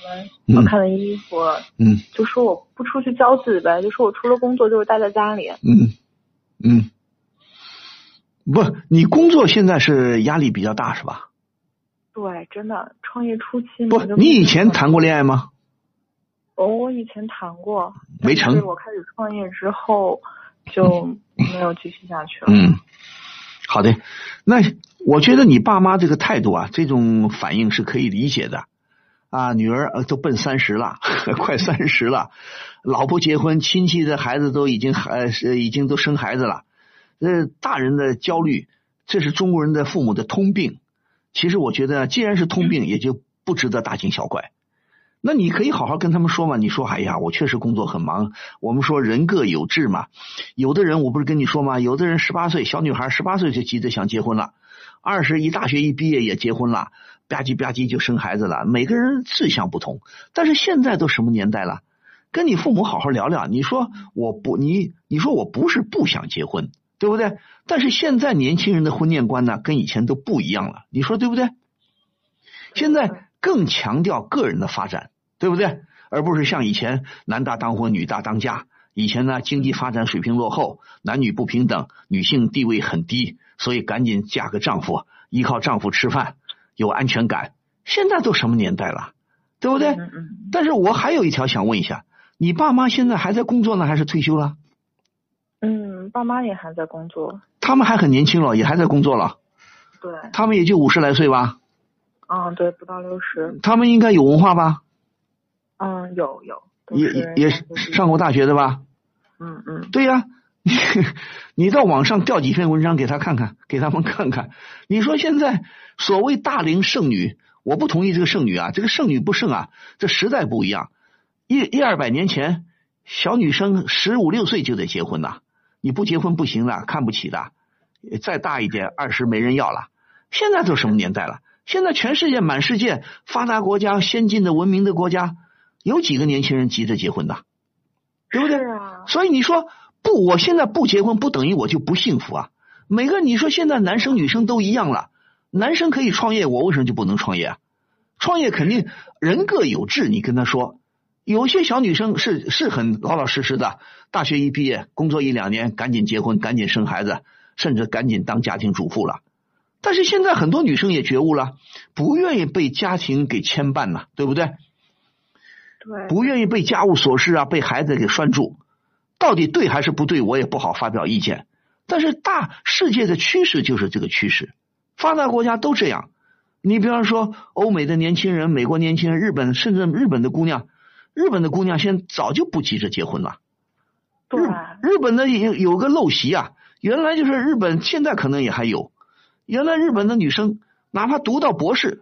么好看的衣服，嗯，就说我不出去交际呗，就说我除了工作就是待在家里。嗯嗯，不，你工作现在是压力比较大是吧？对，真的，创业初期不，你以前谈过恋爱吗？哦，我以前谈过，没成。我开始创业之后就没有继续下去了。嗯，好的。那我觉得你爸妈这个态度啊，这种反应是可以理解的。啊，女儿都奔三十了，快三十了，老婆结婚，亲戚的孩子都已经呃是已经都生孩子了。呃，大人的焦虑，这是中国人的父母的通病。其实我觉得，既然是通病，也就不值得大惊小怪。那你可以好好跟他们说嘛。你说，哎呀，我确实工作很忙。我们说人各有志嘛。有的人我不是跟你说吗？有的人十八岁小女孩十八岁就急着想结婚了，二十一大学一毕业也结婚了，吧唧吧唧就生孩子了。每个人志向不同。但是现在都什么年代了？跟你父母好好聊聊。你说我不你你说我不是不想结婚，对不对？但是现在年轻人的婚恋观呢，跟以前都不一样了。你说对不对？现在更强调个人的发展。对不对？而不是像以前男大当婚，女大当嫁。以前呢，经济发展水平落后，男女不平等，女性地位很低，所以赶紧嫁个丈夫，依靠丈夫吃饭，有安全感。现在都什么年代了？对不对？嗯嗯。但是我还有一条想问一下，你爸妈现在还在工作呢，还是退休了？嗯，爸妈也还在工作。他们还很年轻了，也还在工作了。对。他们也就五十来岁吧。嗯，对，不到六十。他们应该有文化吧？嗯，有有。也也也上过大学的吧？嗯嗯。对呀，你到网上调几篇文章给他看看，给他们看看。你说现在所谓大龄剩女，我不同意这个剩女啊，这个剩女不剩啊，这时代不一样。一一二百年前，小女生十五六岁就得结婚呐，你不结婚不行的，看不起的。再大一点，二十没人要了。现在都什么年代了？现在全世界满世界发达国家、先进的文明的国家，有几个年轻人急着结婚的？对不对？啊。所以你说不，我现在不结婚，不等于我就不幸福啊。每个你说现在男生女生都一样了，男生可以创业，我为什么就不能创业啊？创业肯定人各有志，你跟他说。有些小女生是是很老老实实的，大学一毕业，工作一两年，赶紧结婚，赶紧生孩子，甚至赶紧当家庭主妇了。但是现在很多女生也觉悟了，不愿意被家庭给牵绊了，对不对？对。不愿意被家务琐事啊，被孩子给拴住，到底对还是不对，我也不好发表意见。但是大世界的趋势就是这个趋势，发达国家都这样。你比方说，欧美的年轻人、美国年轻人、日本甚至日本的姑娘。日本的姑娘现在早就不急着结婚了。对。日本的有有个陋习啊，原来就是日本，现在可能也还有。原来日本的女生，哪怕读到博士，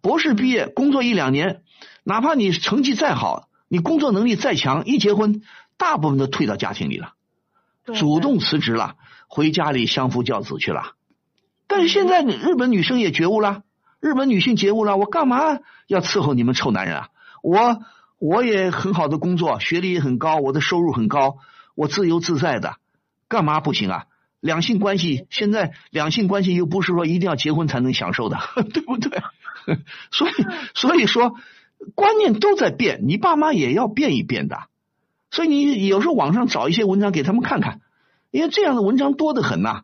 博士毕业工作一两年，哪怕你成绩再好，你工作能力再强，一结婚，大部分都退到家庭里了，主动辞职了，回家里相夫教子去了。但是现在日本女生也觉悟了，日本女性觉悟了，我干嘛要伺候你们臭男人啊？我。我也很好的工作，学历也很高，我的收入很高，我自由自在的，干嘛不行啊？两性关系现在两性关系又不是说一定要结婚才能享受的，对不对？所以所以说观念都在变，你爸妈也要变一变的。所以你有时候网上找一些文章给他们看看，因为这样的文章多得很呐，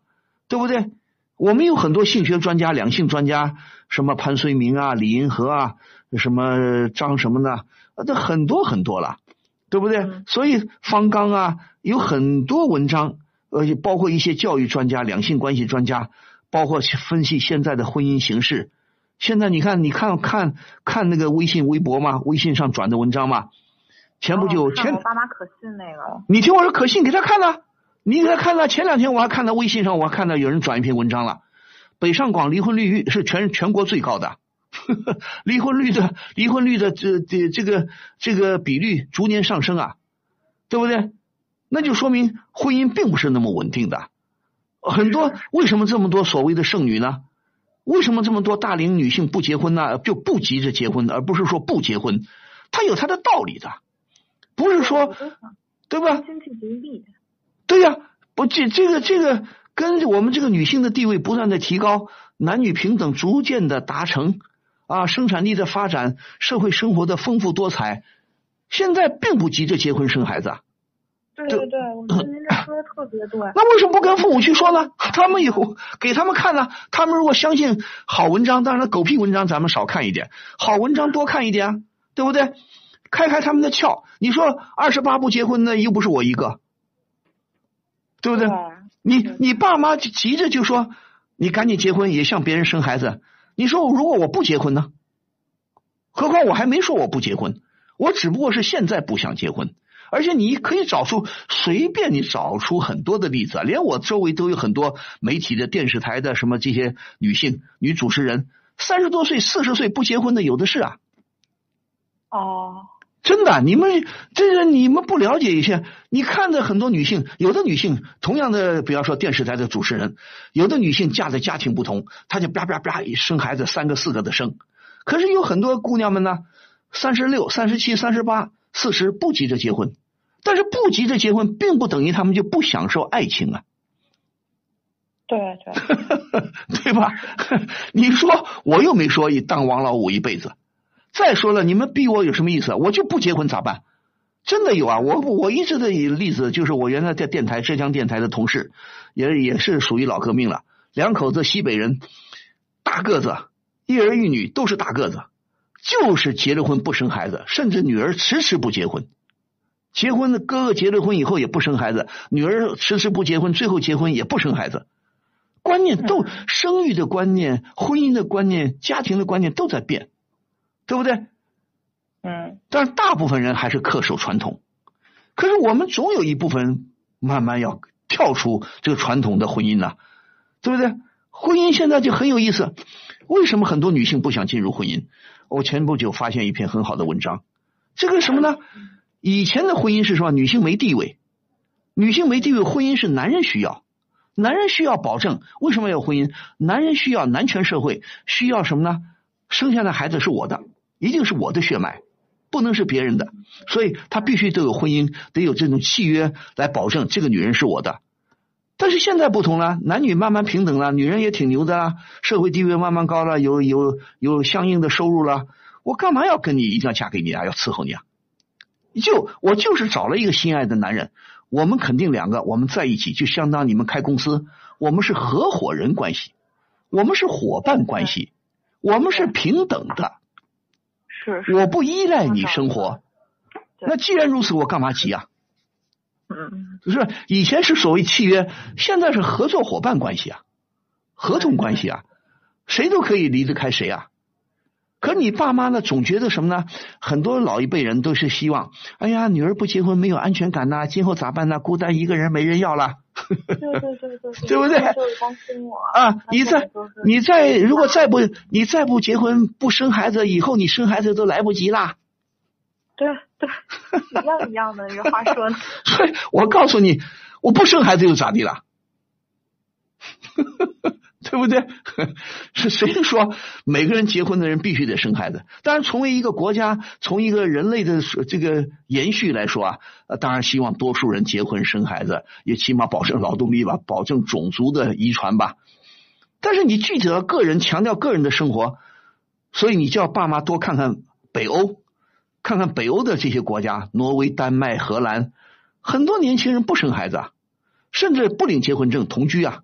对不对？我们有很多性学专家、两性专家，什么潘绥铭啊、李银河啊，什么张什么的。这很多很多了，对不对？所以方刚啊，有很多文章，呃，包括一些教育专家、两性关系专家，包括分析现在的婚姻形势。现在你看，你看看看那个微信、微博嘛，微信上转的文章嘛，前不久前我爸妈可信那个，你听我说可信，给他看了，你给他看了。前两天我还看到微信上，我还看到有人转一篇文章了，北上广离婚率是全全国最高的。离婚率的离婚率的这这这个这个比率逐年上升啊，对不对？那就说明婚姻并不是那么稳定的。很多为什么这么多所谓的剩女呢？为什么这么多大龄女性不结婚呢？就不急着结婚，而不是说不结婚，它有它的道理的，不是说对吧？经济独立。对呀，不这这个这个跟我们这个女性的地位不断的提高，男女平等逐渐的达成。啊，生产力的发展，社会生活的丰富多彩，现在并不急着结婚生孩子。对对对，我觉得您这说的特别对。那为什么不跟父母去说呢？他们有给他们看呢。他们如果相信好文章，当然狗屁文章咱们少看一点，好文章多看一点啊，对不对？开开他们的窍。你说二十八不结婚的又不是我一个，对不对？你你爸妈急着就说你赶紧结婚，也向别人生孩子。你说如果我不结婚呢？何况我还没说我不结婚，我只不过是现在不想结婚。而且你可以找出随便你找出很多的例子，连我周围都有很多媒体的、电视台的什么这些女性女主持人，三十多岁、四十岁不结婚的有的是啊。哦。真的，你们这个你们不了解一些？你看的很多女性，有的女性同样的，比方说电视台的主持人，有的女性嫁的家庭不同，她就啪啪啪生孩子，三个四个的生。可是有很多姑娘们呢，三十六、三十七、三十八、四十不急着结婚，但是不急着结婚，并不等于他们就不享受爱情啊。对对，对吧？你说我又没说当王老五一辈子。再说了，你们逼我有什么意思？我就不结婚咋办？真的有啊！我我一直的例子就是我原来在电台浙江电台的同事，也也是属于老革命了。两口子西北人，大个子，一儿一女都是大个子，就是结了婚不生孩子，甚至女儿迟迟不结婚。结婚的哥哥结了婚以后也不生孩子，女儿迟迟不结婚，最后结婚也不生孩子。观念都生育的观念、婚姻的观念、家庭的观念都在变，对不对？嗯。但是大部分人还是恪守传统，可是我们总有一部分慢慢要跳出这个传统的婚姻呢，对不对？婚姻现在就很有意思，为什么很多女性不想进入婚姻？我前不久发现一篇很好的文章，这个什么呢？以前的婚姻是说女性没地位，女性没地位，婚姻是男人需要，男人需要保证。为什么要婚姻？男人需要男权社会，需要什么呢？生下的孩子是我的，一定是我的血脉，不能是别人的，所以他必须得有婚姻，得有这种契约来保证这个女人是我的。但是现在不同了，男女慢慢平等了，女人也挺牛的啊，社会地位慢慢高了，有有有相应的收入了，我干嘛要跟你一定要嫁给你啊？要伺候你啊？就我就是找了一个心爱的男人，我们肯定两个我们在一起，就相当你们开公司，我们是合伙人关系，我们是伙伴关系，我们是平等的。是。我不依赖你生活，那既然如此，我干嘛急啊？嗯。就是以前是所谓契约，现在是合作伙伴关系啊，合同关系啊，谁都可以离得开谁啊。可你爸妈呢？总觉得什么呢？很多老一辈人都是希望，哎呀，女儿不结婚没有安全感呐，今后咋办呢？孤单一个人没人要了。对对对对，对不对？就担心我啊！你再你再如果再不你再不结婚不生孩子，以后你生孩子都来不及啦。对对，一样一样的，这话说的。所以我告诉你，我不生孩子又咋地了？对不对？是谁说每个人结婚的人必须得生孩子？当然，从为一个国家，从一个人类的这个延续来说啊，当然希望多数人结婚生孩子，也起码保证劳动力吧，保证种族的遗传吧。但是你具体到个人，强调个人的生活，所以你叫爸妈多看看北欧，看看北欧的这些国家，挪威、丹麦、荷兰，很多年轻人不生孩子，啊，甚至不领结婚证，同居啊。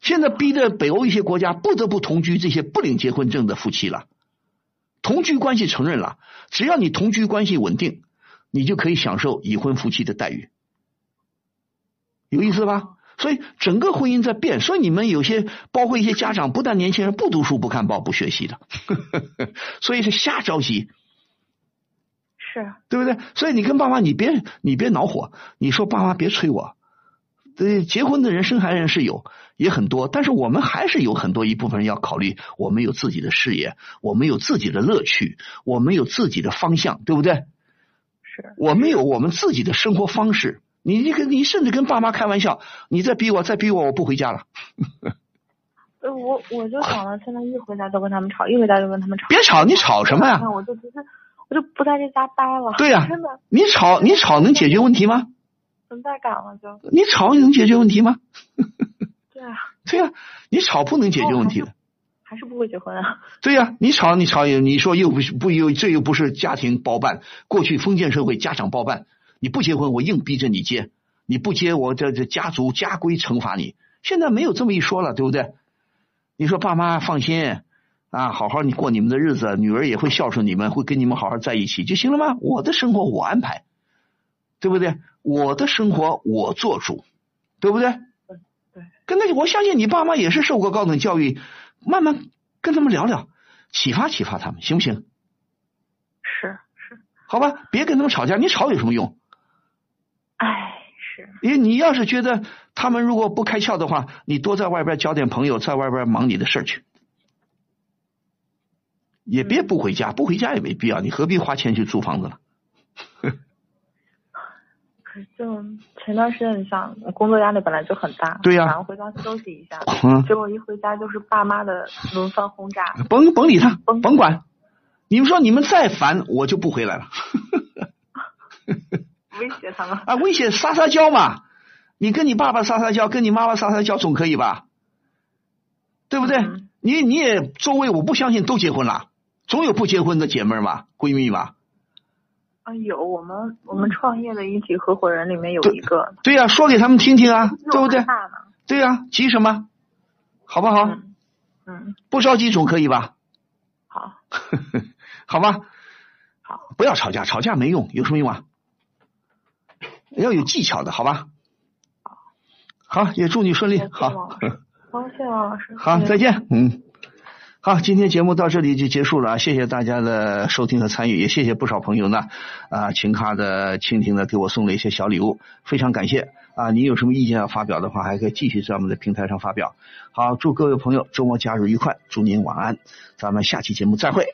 现在逼的北欧一些国家不得不同居这些不领结婚证的夫妻了，同居关系承认了，只要你同居关系稳定，你就可以享受已婚夫妻的待遇，有意思吧？所以整个婚姻在变，所以你们有些包括一些家长，不但年轻人不读书、不看报、不学习的，呵 呵所以是瞎着急，是对不对？所以你跟爸妈，你别你别恼火，你说爸妈别催我。对，结婚的人生孩子人是有，也很多，但是我们还是有很多一部分人要考虑，我们有自己的事业，我们有自己的乐趣，我们有自己的方向，对不对？是，我们有我们自己的生活方式。你你跟你甚至跟爸妈开玩笑，你再逼我，再逼我，我不回家了。呃，我我就想了，现在一回家就跟他们吵，一回家就跟他们吵。别吵，你吵什么呀？那我就直接，我就不在这家待了。对呀，真的。你吵，你吵能解决问题吗？存在感了就。你吵能解决问题吗？对啊。对啊，你吵不能解决问题的。还是不会结婚啊？对呀，你吵你吵也，你说又不是不又这又不是家庭包办，过去封建社会家长包办，你不结婚我硬逼着你结，你不结我这这家族家规惩罚你。现在没有这么一说了，对不对？你说爸妈放心啊，好好你过你们的日子，女儿也会孝顺你们，会跟你们好好在一起就行了吗？我的生活我安排，对不对？我的生活我做主，对不对？对，跟那我相信你爸妈也是受过高等教育，慢慢跟他们聊聊，启发启发他们，行不行？是是，好吧，别跟他们吵架，你吵有什么用？哎，是，因为你要是觉得他们如果不开窍的话，你多在外边交点朋友，在外边忙你的事儿去，也别不回家，不回家也没必要，你何必花钱去租房子了？就前段时间，你想工作压力本来就很大，对呀，然后回家休息一下，结果一回家就是爸妈的轮番轰炸，甭甭理他，甭管，你们说你们再烦，我就不回来了。威胁他们啊，威胁撒撒娇嘛，你跟你爸爸撒撒娇，跟你妈妈撒撒娇总可以吧？对不对？你你也周围我不相信都结婚了，总有不结婚的姐妹嘛，闺蜜嘛。啊，有我们我们创业的一起合伙人里面有一个。对呀，说给他们听听啊，对不对？对呀，急什么？好不好？嗯。不着急总可以吧？好。好吧？好，不要吵架，吵架没用，有什么用啊？要有技巧的，好吧？好，也祝你顺利。好，好，谢谢王老师。好，再见。嗯。好，今天节目到这里就结束了，谢谢大家的收听和参与，也谢谢不少朋友呢啊，琴咖的蜻蜓呢给我送了一些小礼物，非常感谢啊！你有什么意见要发表的话，还可以继续在我们的平台上发表。好，祝各位朋友周末假日愉快，祝您晚安，咱们下期节目再会。